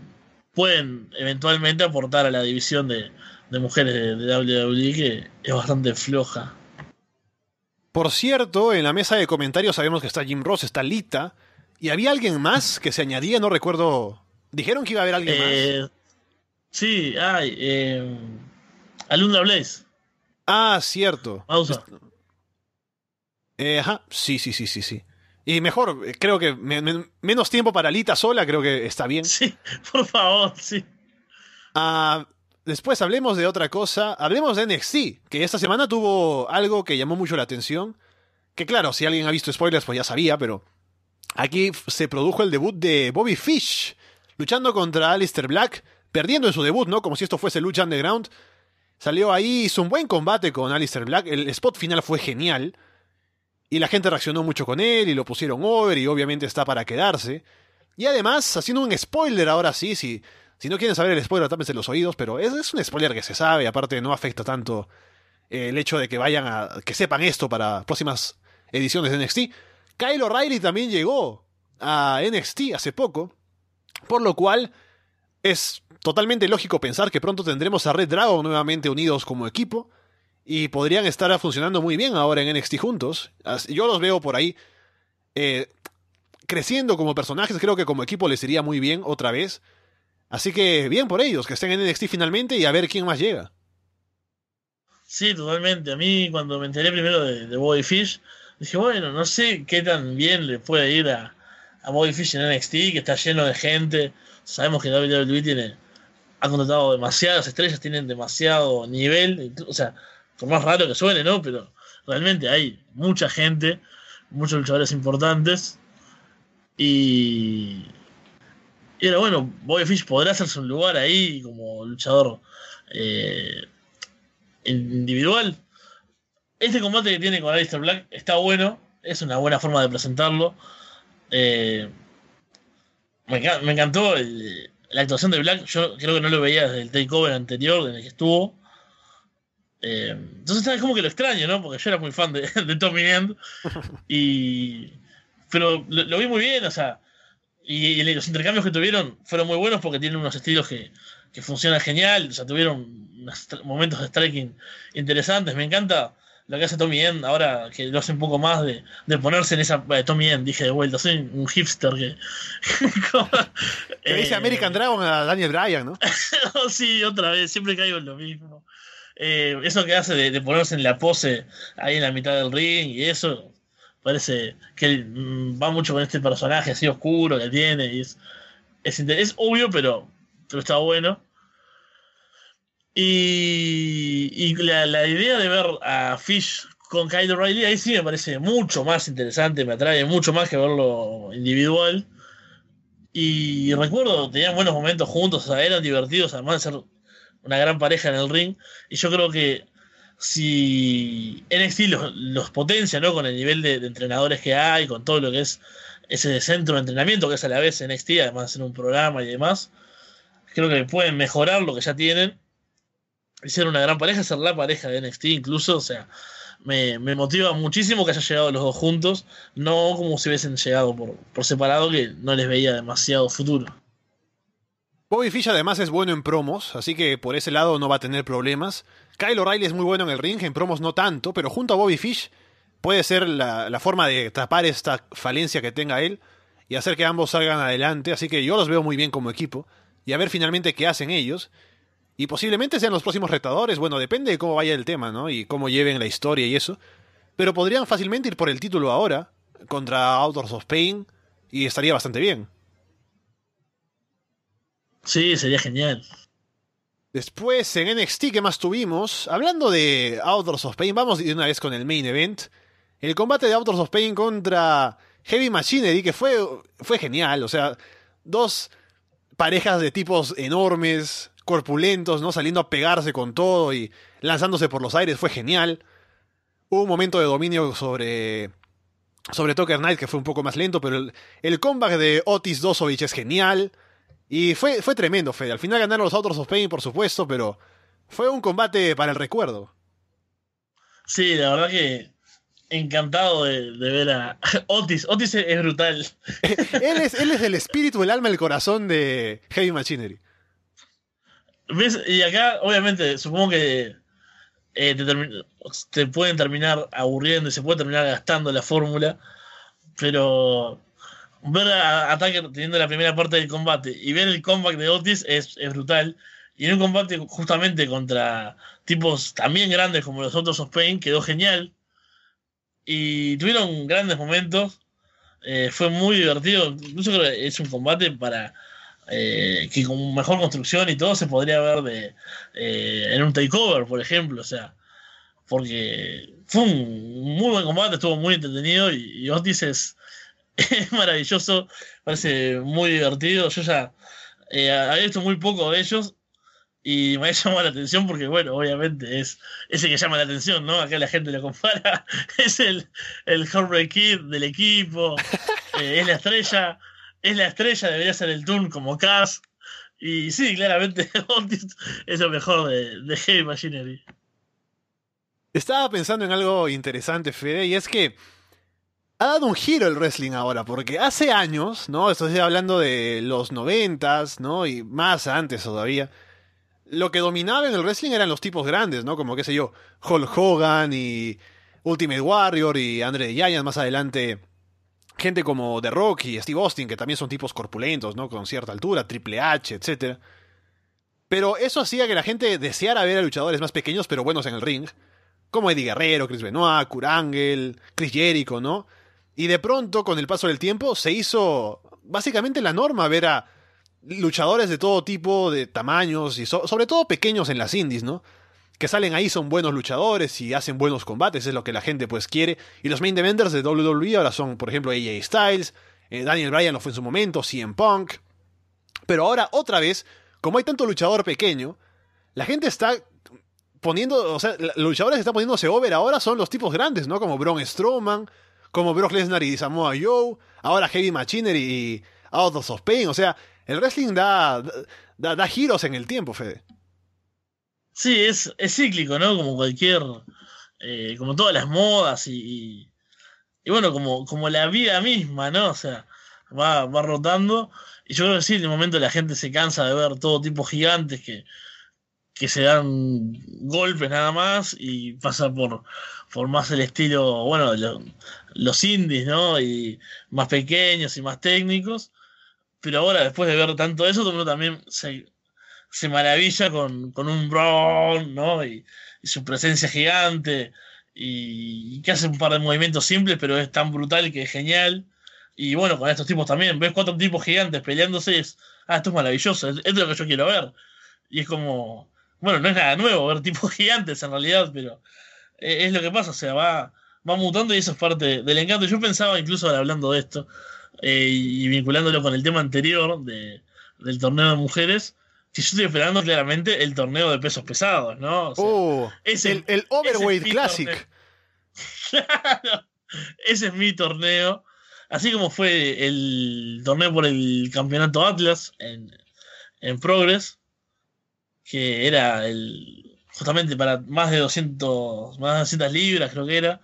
pueden eventualmente aportar a la división de, de mujeres de, de WWE, que es bastante floja. Por cierto, en la mesa de comentarios sabemos que está Jim Ross, está Lita, y había alguien más que se añadía, no recuerdo. Dijeron que iba a haber alguien más. Eh, sí, hay. Eh, Alundra Blaze, Ah, cierto. pausa. Eh, ajá, sí, sí, sí, sí, sí. Y mejor, eh, creo que me- me- menos tiempo para Lita sola, creo que está bien. Sí, <laughs> por favor, sí. Ah, después hablemos de otra cosa. Hablemos de NXT, que esta semana tuvo algo que llamó mucho la atención. Que claro, si alguien ha visto spoilers, pues ya sabía, pero aquí se produjo el debut de Bobby Fish, luchando contra Alistair Black, perdiendo en su debut, ¿no? Como si esto fuese lucha underground. Salió ahí, hizo un buen combate con Alistair Black. El spot final fue genial. Y la gente reaccionó mucho con él y lo pusieron over y obviamente está para quedarse. Y además, haciendo un spoiler ahora sí, si, si no quieren saber el spoiler, tápense los oídos, pero es, es un spoiler que se sabe, aparte no afecta tanto eh, el hecho de que vayan a. que sepan esto para próximas ediciones de NXT. Kyle O'Reilly también llegó a NXT hace poco, por lo cual es totalmente lógico pensar que pronto tendremos a Red Dragon nuevamente unidos como equipo y podrían estar funcionando muy bien ahora en NXT juntos. Yo los veo por ahí eh, creciendo como personajes, creo que como equipo les iría muy bien otra vez. Así que bien por ellos, que estén en NXT finalmente y a ver quién más llega. Sí, totalmente. A mí, cuando me enteré primero de, de Fish, dije, bueno, no sé qué tan bien le puede ir a, a Bobby Fish en NXT, que está lleno de gente. Sabemos que WWE tiene, ha contratado demasiadas estrellas, tienen demasiado nivel. O sea, por más raro que suene, ¿no? Pero realmente hay mucha gente, muchos luchadores importantes. Y. Y era bueno, Bobby Fish podrá hacerse un lugar ahí como luchador. eh, individual. Este combate que tiene con Aleister Black está bueno, es una buena forma de presentarlo. Eh, me, enca- me encantó el- la actuación de Black, yo creo que no lo veía desde el takeover anterior en el que estuvo. Eh, entonces es como que lo extraño, ¿no? Porque yo era muy fan de, <laughs> de Tommy End. <laughs> Y, pero lo, lo vi muy bien, o sea, y, y los intercambios que tuvieron fueron muy buenos porque tienen unos estilos que, que funcionan genial, o sea, tuvieron unos momentos de striking interesantes. Me encanta lo que hace Tommy End ahora que lo hace un poco más de, de ponerse en esa. eh, Tommy End, dije de vuelta, soy un hipster que. <laughs> Que dice eh, American Dragon a Daniel Bryan, ¿no? <laughs> sí, otra vez, siempre caigo en lo mismo. Eh, eso que hace de, de ponerse en la pose ahí en la mitad del ring y eso, parece que mm, va mucho con este personaje así oscuro que tiene. Y es, es, es obvio, pero, pero está bueno. Y, y la, idea de ver a Fish con Kyle O'Reilly ahí sí me parece mucho más interesante, me atrae mucho más que verlo individual. Y recuerdo, tenían buenos momentos juntos, o sea, eran divertidos, además de ser una gran pareja en el ring. Y yo creo que si NXT los, potencia, ¿no? Con el nivel de, entrenadores que hay, con todo lo que es ese centro de entrenamiento que es a la vez NXT, además de hacer un programa y demás, creo que pueden mejorar lo que ya tienen. Hicieron una gran pareja, ser la pareja de NXT incluso, o sea, me, motiva muchísimo que haya llegado los dos juntos, no como si hubiesen llegado por, por separado, que no les veía demasiado futuro. Bobby Fish además es bueno en promos, así que por ese lado no va a tener problemas. Kyle O'Reilly es muy bueno en el ring, en promos no tanto, pero junto a Bobby Fish puede ser la, forma de tapar esta falencia que tenga él y hacer que ambos salgan adelante, así que yo los veo muy bien como equipo y a ver finalmente qué hacen ellos. Y posiblemente sean los próximos retadores, bueno, depende de cómo vaya el tema, ¿no? Y cómo lleven la historia y eso. Pero podrían fácilmente ir por el título ahora, contra Outdoors of Pain, y estaría bastante bien. Sí, sería genial. Después en NXT, ¿qué más tuvimos? Hablando de Outdoors of Pain, vamos de una vez con el main event. El combate de Outdoors of Pain contra Heavy Machinery, que fue, fue genial. O sea, dos parejas de tipos enormes, corpulentos, ¿no? Saliendo a pegarse con todo y lanzándose por los aires, fue genial. Hubo un momento de dominio sobre, sobre Tucker Knight que fue un poco más lento, pero el, el comeback de Otis Dosovich es genial. Y fue, fue tremendo, Fede. Al final ganaron los Outdoors of Pain, por supuesto, pero fue un combate para el recuerdo. Sí, la verdad que encantado de, ver a <laughs> Otis. Otis es, brutal. <laughs> él, es, él es el espíritu, el alma, el corazón de Heavy Machinery. ¿Ves? Y acá, obviamente, supongo que eh, te, pueden terminar aburriendo y se puede terminar gastando la fórmula, pero ver a, Tucker teniendo la primera parte del combate y ver el comeback de Otis es, brutal. Y en un combate justamente contra tipos también grandes como los otros of Pain quedó genial. Y tuvieron grandes momentos. Eh, fue muy divertido. Incluso creo que es un combate para eh, que con mejor construcción y todo se podría ver de, eh, en un takeover, por ejemplo. O sea, porque fue un muy buen combate, estuvo muy entretenido y Otis es, <laughs> es maravilloso, parece muy divertido. Yo ya eh, había visto muy poco de ellos y me ha llamado la atención porque, bueno, obviamente es ese que llama la atención, ¿no? Acá la gente lo compara. <laughs> Es el, el Heartbreak Kid del equipo, <laughs> eh, es la estrella, es la estrella, debería ser el turn como Cass. Y sí, claramente <laughs> es lo mejor de, de Heavy Machinery. Estaba pensando en algo interesante, Fede, y es que ha dado un giro el wrestling ahora, porque hace años, ¿no? Estoy hablando de los noventas, ¿no? Y más antes todavía. Lo que dominaba en el wrestling eran los tipos grandes, ¿no? Como, qué sé yo, Hulk Hogan y Ultimate Warrior y Andre Giant más adelante. Gente como The Rock y Steve Austin, que también son tipos corpulentos, ¿no? Con cierta altura, Triple H, etc. Pero eso hacía que la gente deseara ver a luchadores más pequeños pero buenos en el ring. Como Eddie Guerrero, Chris Benoit, Kurt Angle, Chris Jericho, ¿no? Y de pronto, con el paso del tiempo, se hizo básicamente la norma ver a luchadores de todo tipo, de tamaños y sobre todo pequeños en las indies, ¿no? Que salen ahí, son buenos luchadores y hacen buenos combates, es lo que la gente pues quiere. Y los main eventers de WWE ahora son, por ejemplo, AJ Styles, eh, Daniel Bryan lo fue en su momento, CM Punk. Pero ahora, otra vez, como hay tanto luchador pequeño, la gente está poniendo, o sea, los luchadores que están poniéndose over ahora son los tipos grandes, ¿no? Como Braun Strowman, como Brock Lesnar y Samoa Joe, ahora Heavy Machinery y Out of Pain. O sea, el wrestling da, da, giros en el tiempo, Fede. Sí, es, es cíclico, ¿no? Como cualquier. Eh, como todas las modas y, y, bueno, como, como la vida misma, ¿no? O sea, va, va rotando. Y yo creo que sí, en el momento la gente se cansa de ver todo tipo gigantes que, que se dan golpes nada más y pasa por, por más el estilo, bueno, los indies, ¿no? Y más pequeños y más técnicos. Pero ahora, después de ver tanto eso, todo el también se, maravilla con, un Brown, ¿no? Y, su presencia gigante. Y, que hace un par de movimientos simples, pero es tan brutal que es genial. Y bueno, con estos tipos también. Ves cuatro tipos gigantes peleándose y es, ah, esto es maravilloso, esto es lo que yo quiero ver. Y es como, bueno, no es nada nuevo ver tipos <laughs> gigantes en realidad, pero eh, es lo que pasa, o sea, va, va mutando y eso es parte del encanto. Yo pensaba, incluso hablando de esto, eh, y vinculándolo con el tema anterior de, del torneo de mujeres, que yo estoy esperando claramente el torneo de pesos pesados, ¿no? O sea, Oh, ese- el, el Overweight Classic. <laughs> Claro, ese es mi torneo. Así como fue el torneo por el campeonato Atlas en, en Progress, que era el justamente para más de 200, más de 200 libras, creo que era.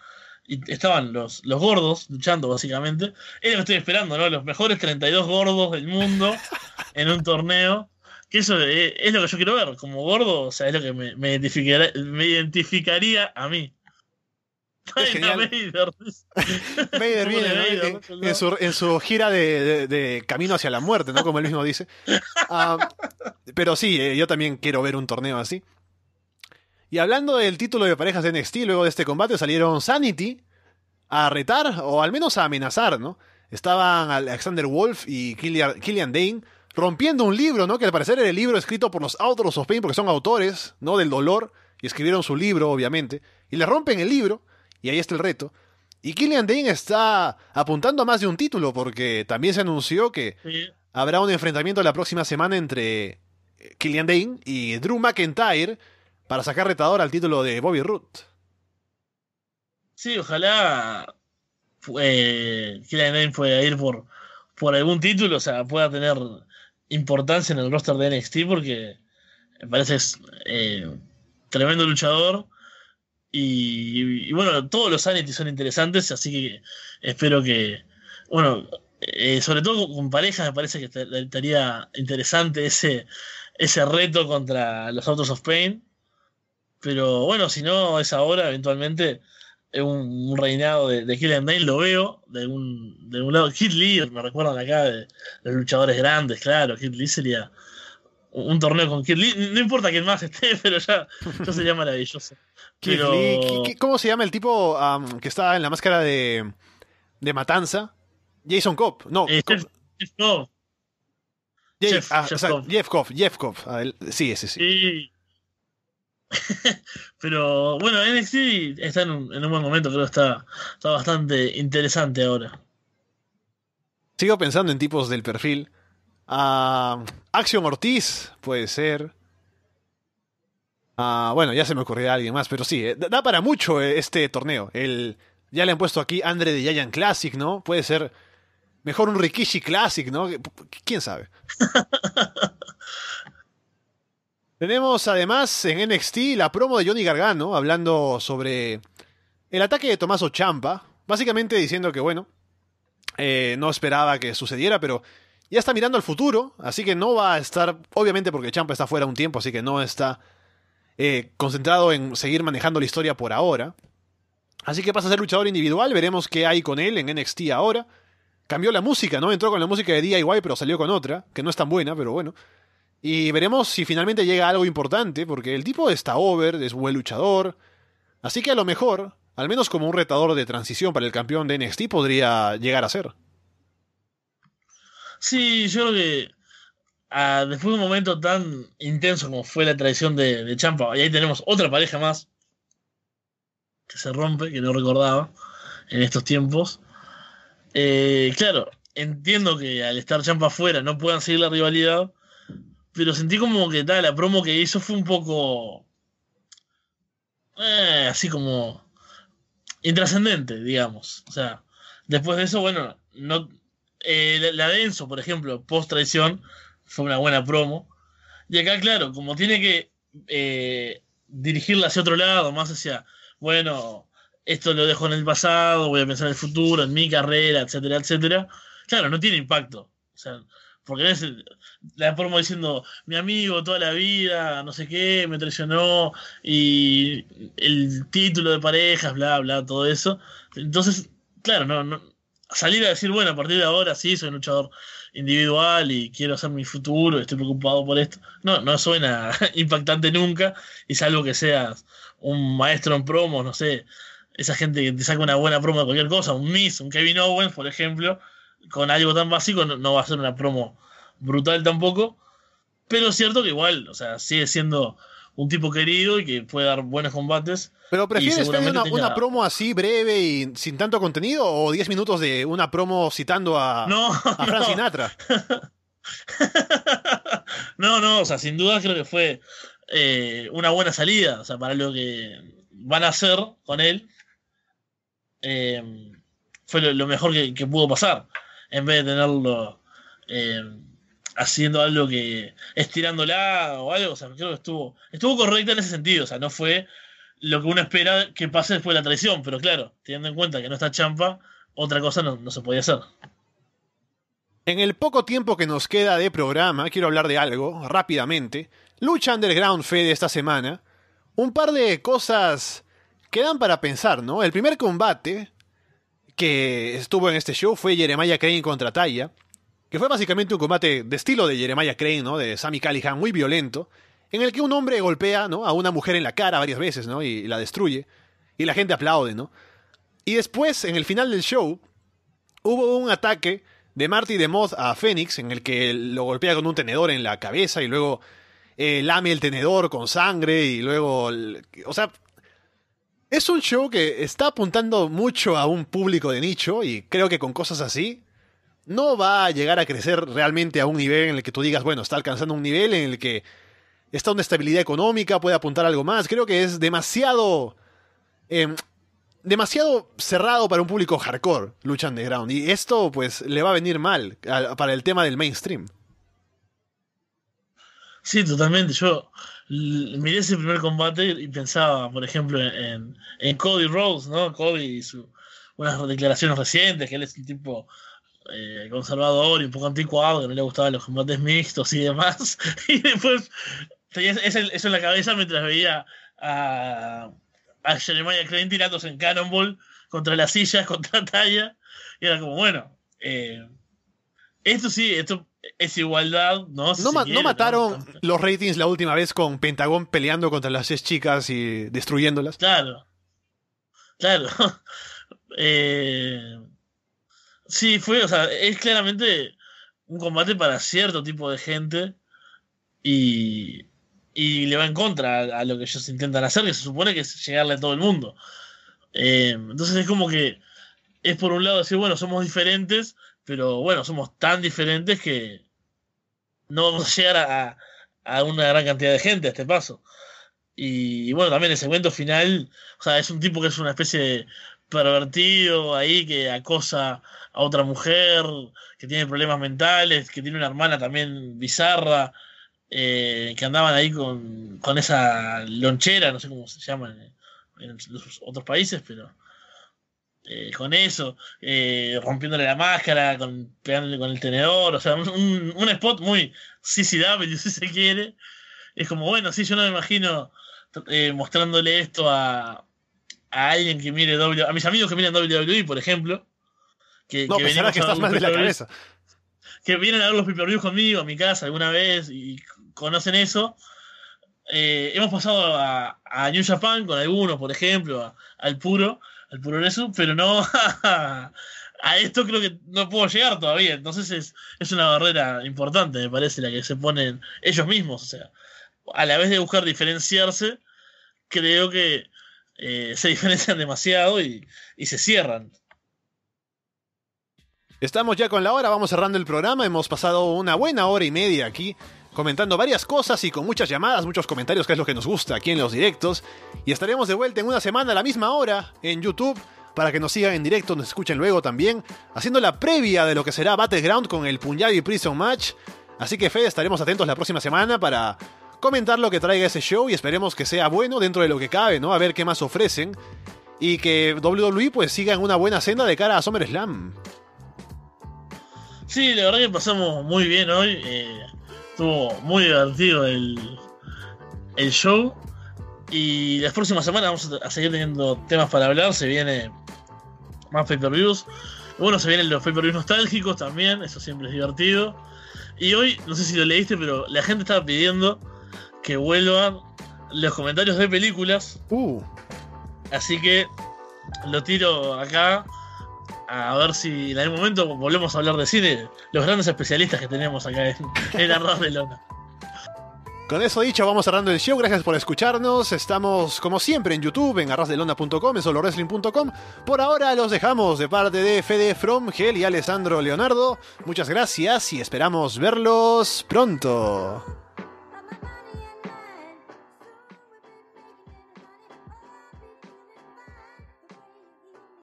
Y estaban los, los gordos luchando, básicamente. Es lo que estoy esperando, ¿no? Los mejores 32 gordos del mundo <laughs> en un torneo. Que eso es, es lo que yo quiero ver. Como gordo, o sea, es lo que me, me identificará- me identificaría a mí. Vader. <laughs> Vader. Viene en, su, en su gira de, de- de camino hacia la muerte, ¿no? Como él mismo dice. Ah, pero sí, eh, yo también quiero ver un torneo así. Y hablando del título de parejas de NXT, luego de este combate salieron Sanity a retar, o al menos a amenazar, ¿no? Estaban Alexander Wolf y Killian, Killian Dane rompiendo un libro, ¿no? Que al parecer era el libro escrito por los Authors of Pain, porque son autores, ¿no? Del dolor, y escribieron su libro, obviamente. Y le rompen el libro, y ahí está el reto. Y Killian Dane está apuntando a más de un título, porque también se anunció que Sí. habrá un enfrentamiento la próxima semana entre eh, Killian Dane y Drew McIntyre para sacar retador al título de Bobby Roode. Sí, ojalá eh, Killian Dane pueda ir por, por algún título, o sea, pueda tener importancia en el roster de NXT porque me parece es eh, tremendo luchador. Y, bueno, todos los Sanity son interesantes, así que espero que, bueno, eh, sobre todo con parejas, me parece que est- estaría interesante ese, ese reto contra los Autos of Pain. Pero bueno, si no es ahora, eventualmente un, un reinado de, de Killian Dane lo veo de un, de un lado. Kid Lee, me recuerdan acá de, de los luchadores grandes, claro. Kid Lee sería un, torneo con Kid Lee. No importa quién más esté, <laughs> pero ya, ya sería <laughs> maravilloso. Pero- Lee, ¿qué- qué- ¿Cómo se llama el tipo am, que está en la máscara de, de Matanza? Jason Cobb. No, Eh, Cobb- Jeff- Jeff Cobb, Jeff, ah, Jeff o sea, Cobb. Jeff Cobb. Jeff Cobb. Ah, sí, ese sí. Sí. <laughs> Pero bueno, NXT está en un, en un buen momento, creo que está, está bastante interesante ahora. Sigo pensando en tipos del perfil. Ah, Action Ortiz, puede ser. Ah, bueno, ya se me ocurrirá alguien más, pero sí, eh, da da para mucho eh, este torneo. El, ya le han puesto aquí Andre de Giant Classic, ¿no? Puede ser mejor un Rikishi Classic, ¿no? ¿Quién sabe? <laughs> Tenemos además en NXT la promo de Johnny Gargano hablando sobre el ataque de Tomaso Champa, básicamente diciendo que, bueno, eh, no esperaba que sucediera, pero ya está mirando al futuro, así que no va a estar, obviamente porque Champa está fuera un tiempo, así que no está eh, concentrado en seguir manejando la historia por ahora. Así que pasa a ser luchador individual, veremos qué hay con él en NXT ahora. Cambió la música, ¿no? Entró con la música de DIY, pero salió con otra, que no es tan buena, pero bueno. Y veremos si finalmente llega algo importante, porque el tipo está over, es buen luchador. Así que a lo mejor, al menos como un retador de transición para el campeón de NXT, podría llegar a ser. Sí, yo creo que ah, después de un momento tan intenso como fue la traición de, de Champa, y ahí tenemos otra pareja más que se rompe, que no recordaba en estos tiempos. Eh, claro, entiendo que al estar Champa afuera no puedan seguir la rivalidad, pero sentí como que tal, la promo que hizo fue un poco. eh, así como. intrascendente, digamos. O sea, después de eso, bueno, no. eh, la, la de Enzo, por ejemplo, post traición, fue una buena promo. Y acá, claro, como tiene que eh, dirigirla hacia otro lado, más hacia, bueno, esto lo dejo en el pasado, voy a pensar en el futuro, en mi carrera, etcétera, etcétera. Claro, no tiene impacto. O sea, porque es la promo diciendo, mi amigo toda la vida, no sé qué, me traicionó, y el título de parejas, bla, bla, todo eso. Entonces, claro, no, no salir a decir, bueno, a partir de ahora sí, soy un luchador individual y quiero hacer mi futuro, estoy preocupado por esto. No, no suena <laughs> impactante nunca, y salvo que seas un maestro en promos, no sé, esa gente que te saca una buena promo de cualquier cosa, un Miss, un Kevin Owens, por ejemplo, con algo tan básico no, no va a ser una promo brutal tampoco. Pero es cierto que igual, o sea, sigue siendo un tipo querido y que puede dar buenos combates. ¿Pero prefieres seguramente una, tenga- una promo así breve y sin tanto contenido o 10 minutos de una promo citando a, No, a <laughs> Frank no. Sinatra? <laughs> no, no, o sea, sin duda creo que fue eh, una buena salida, o sea, para lo que van a hacer con él. Eh, fue lo, mejor que, pudo pasar. En vez de tenerlo eh, haciendo algo que estirándola o algo, o sea, creo que estuvo, estuvo correcta en ese sentido, o sea, no fue lo que uno espera que pase después de la traición, pero claro, teniendo en cuenta que no está champa, otra cosa no, no se podía hacer. En el poco tiempo que nos queda de programa, quiero hablar de algo rápidamente. Lucha Underground Fede esta semana. Un par de cosas que dan para pensar, ¿no? El primer combate que estuvo en este show fue Jeremiah Crane contra Taya, que fue básicamente un combate de estilo de Jeremiah Crane, ¿no? De Sammy Callihan, muy violento, en el que un hombre golpea, ¿no? A una mujer en la cara varias veces, ¿no? Y, la destruye. Y la gente aplaude, ¿no? Y después, en el final del show, hubo un ataque de Marty de Moth a Phoenix, en el que lo golpea con un tenedor en la cabeza y luego eh, lame el tenedor con sangre y luego... O sea, es un show que está apuntando mucho a un público de nicho y creo que con cosas así no va a llegar a crecer realmente a un nivel en el que tú digas, bueno, está alcanzando un nivel en el que está una estabilidad económica, puede apuntar algo más. Creo que es demasiado... Em, demasiado cerrado para un público hardcore, Lucha Underground. Y esto, pues, le va a venir mal para el tema del mainstream. Sí, totalmente. Yo miré ese primer combate y pensaba, por ejemplo, en, Cody Rose, ¿no? Cody y su, unas declaraciones recientes, que él es un tipo eh, conservador y un poco anticuado, que no le gustaban los combates mixtos y demás. <laughs> y después tenía eso en la cabeza mientras veía a a Jeremiah Crane tirándose en Cannonball contra las sillas, <laughs> contra Talla. Y era como, bueno, eh, esto sí, esto es igualdad, ¿no? no, mataron los ratings la última vez con Pentagón peleando contra las seis chicas y destruyéndolas. Claro. Claro. <laughs> eh, sí, fue, o sea, es claramente un combate para cierto tipo de gente. Y, y le va en contra a, lo que ellos intentan hacer, que se supone que es llegarle a todo el mundo. Eh, entonces es como que es por un lado decir, bueno, somos diferentes, pero bueno, somos tan diferentes que no vamos a llegar a, a una gran cantidad de gente a este paso. Y, bueno, también el segmento final, o sea, es un tipo que es una especie de pervertido ahí que acosa a otra mujer, que tiene problemas mentales, que tiene una hermana también bizarra. Eh, que andaban ahí con, con, esa lonchera, no sé cómo se llama en, los otros países, pero eh, con eso, eh, rompiéndole la máscara, con, pegándole con el tenedor, o sea, un, un spot muy CCW <laughs> si se quiere. Es como, bueno, sí, yo no me imagino mostrándole esto a, a alguien que mire WWE, a mis amigos que miran WWE, por ejemplo. Que, no, que, que estás mal de la cabeza que vienen a ver los pay conmigo a mi casa alguna vez y conocen eso. Eh, hemos pasado a, New Japan con algunos, por ejemplo, al puro, al puro eso, pero no <laughs> a, esto creo que no puedo llegar todavía. Entonces es, es una barrera importante, me parece, la que se ponen ellos mismos. O sea, a la vez de buscar diferenciarse, creo que eh, se <laughs> diferencian demasiado y, y se cierran. Estamos ya con la hora, vamos cerrando el programa. Hemos pasado una buena hora y media aquí comentando varias cosas y con muchas llamadas, muchos comentarios, que es lo que nos gusta aquí en los directos. Y estaremos de vuelta en una semana a la misma hora en YouTube para que nos sigan en directo, nos escuchen luego también, haciendo la previa de lo que será Battleground con el Punjabi Prison Match. Así que Fede, estaremos atentos la próxima semana para comentar lo que traiga ese show y esperemos que sea bueno dentro de lo que cabe, ¿no? A ver qué más ofrecen. Y que WWE pues siga en una buena senda de cara a SummerSlam. Sí, la verdad que pasamos muy bien hoy. Eh, estuvo muy divertido el, el show. Y las próximas semanas vamos a seguir teniendo temas para hablar. Se viene más pay-per-views. Bueno, se vienen los pay-per-views nostálgicos también. Eso siempre es divertido. Y hoy, no sé si lo leíste, pero la gente estaba pidiendo que vuelvan los comentarios de películas. Uh. Así que lo tiro acá a ver si en algún momento volvemos a hablar de cine, los grandes especialistas que tenemos acá en, en Arroz de Lona. Con eso dicho, vamos cerrando el show. Gracias por escucharnos. Estamos, como siempre, en YouTube, en arrasdelonda.com, en solowrestling.com. Por ahora los dejamos de parte de Fede From, Gel y Alessandro Leonardo. Muchas gracias y esperamos verlos pronto.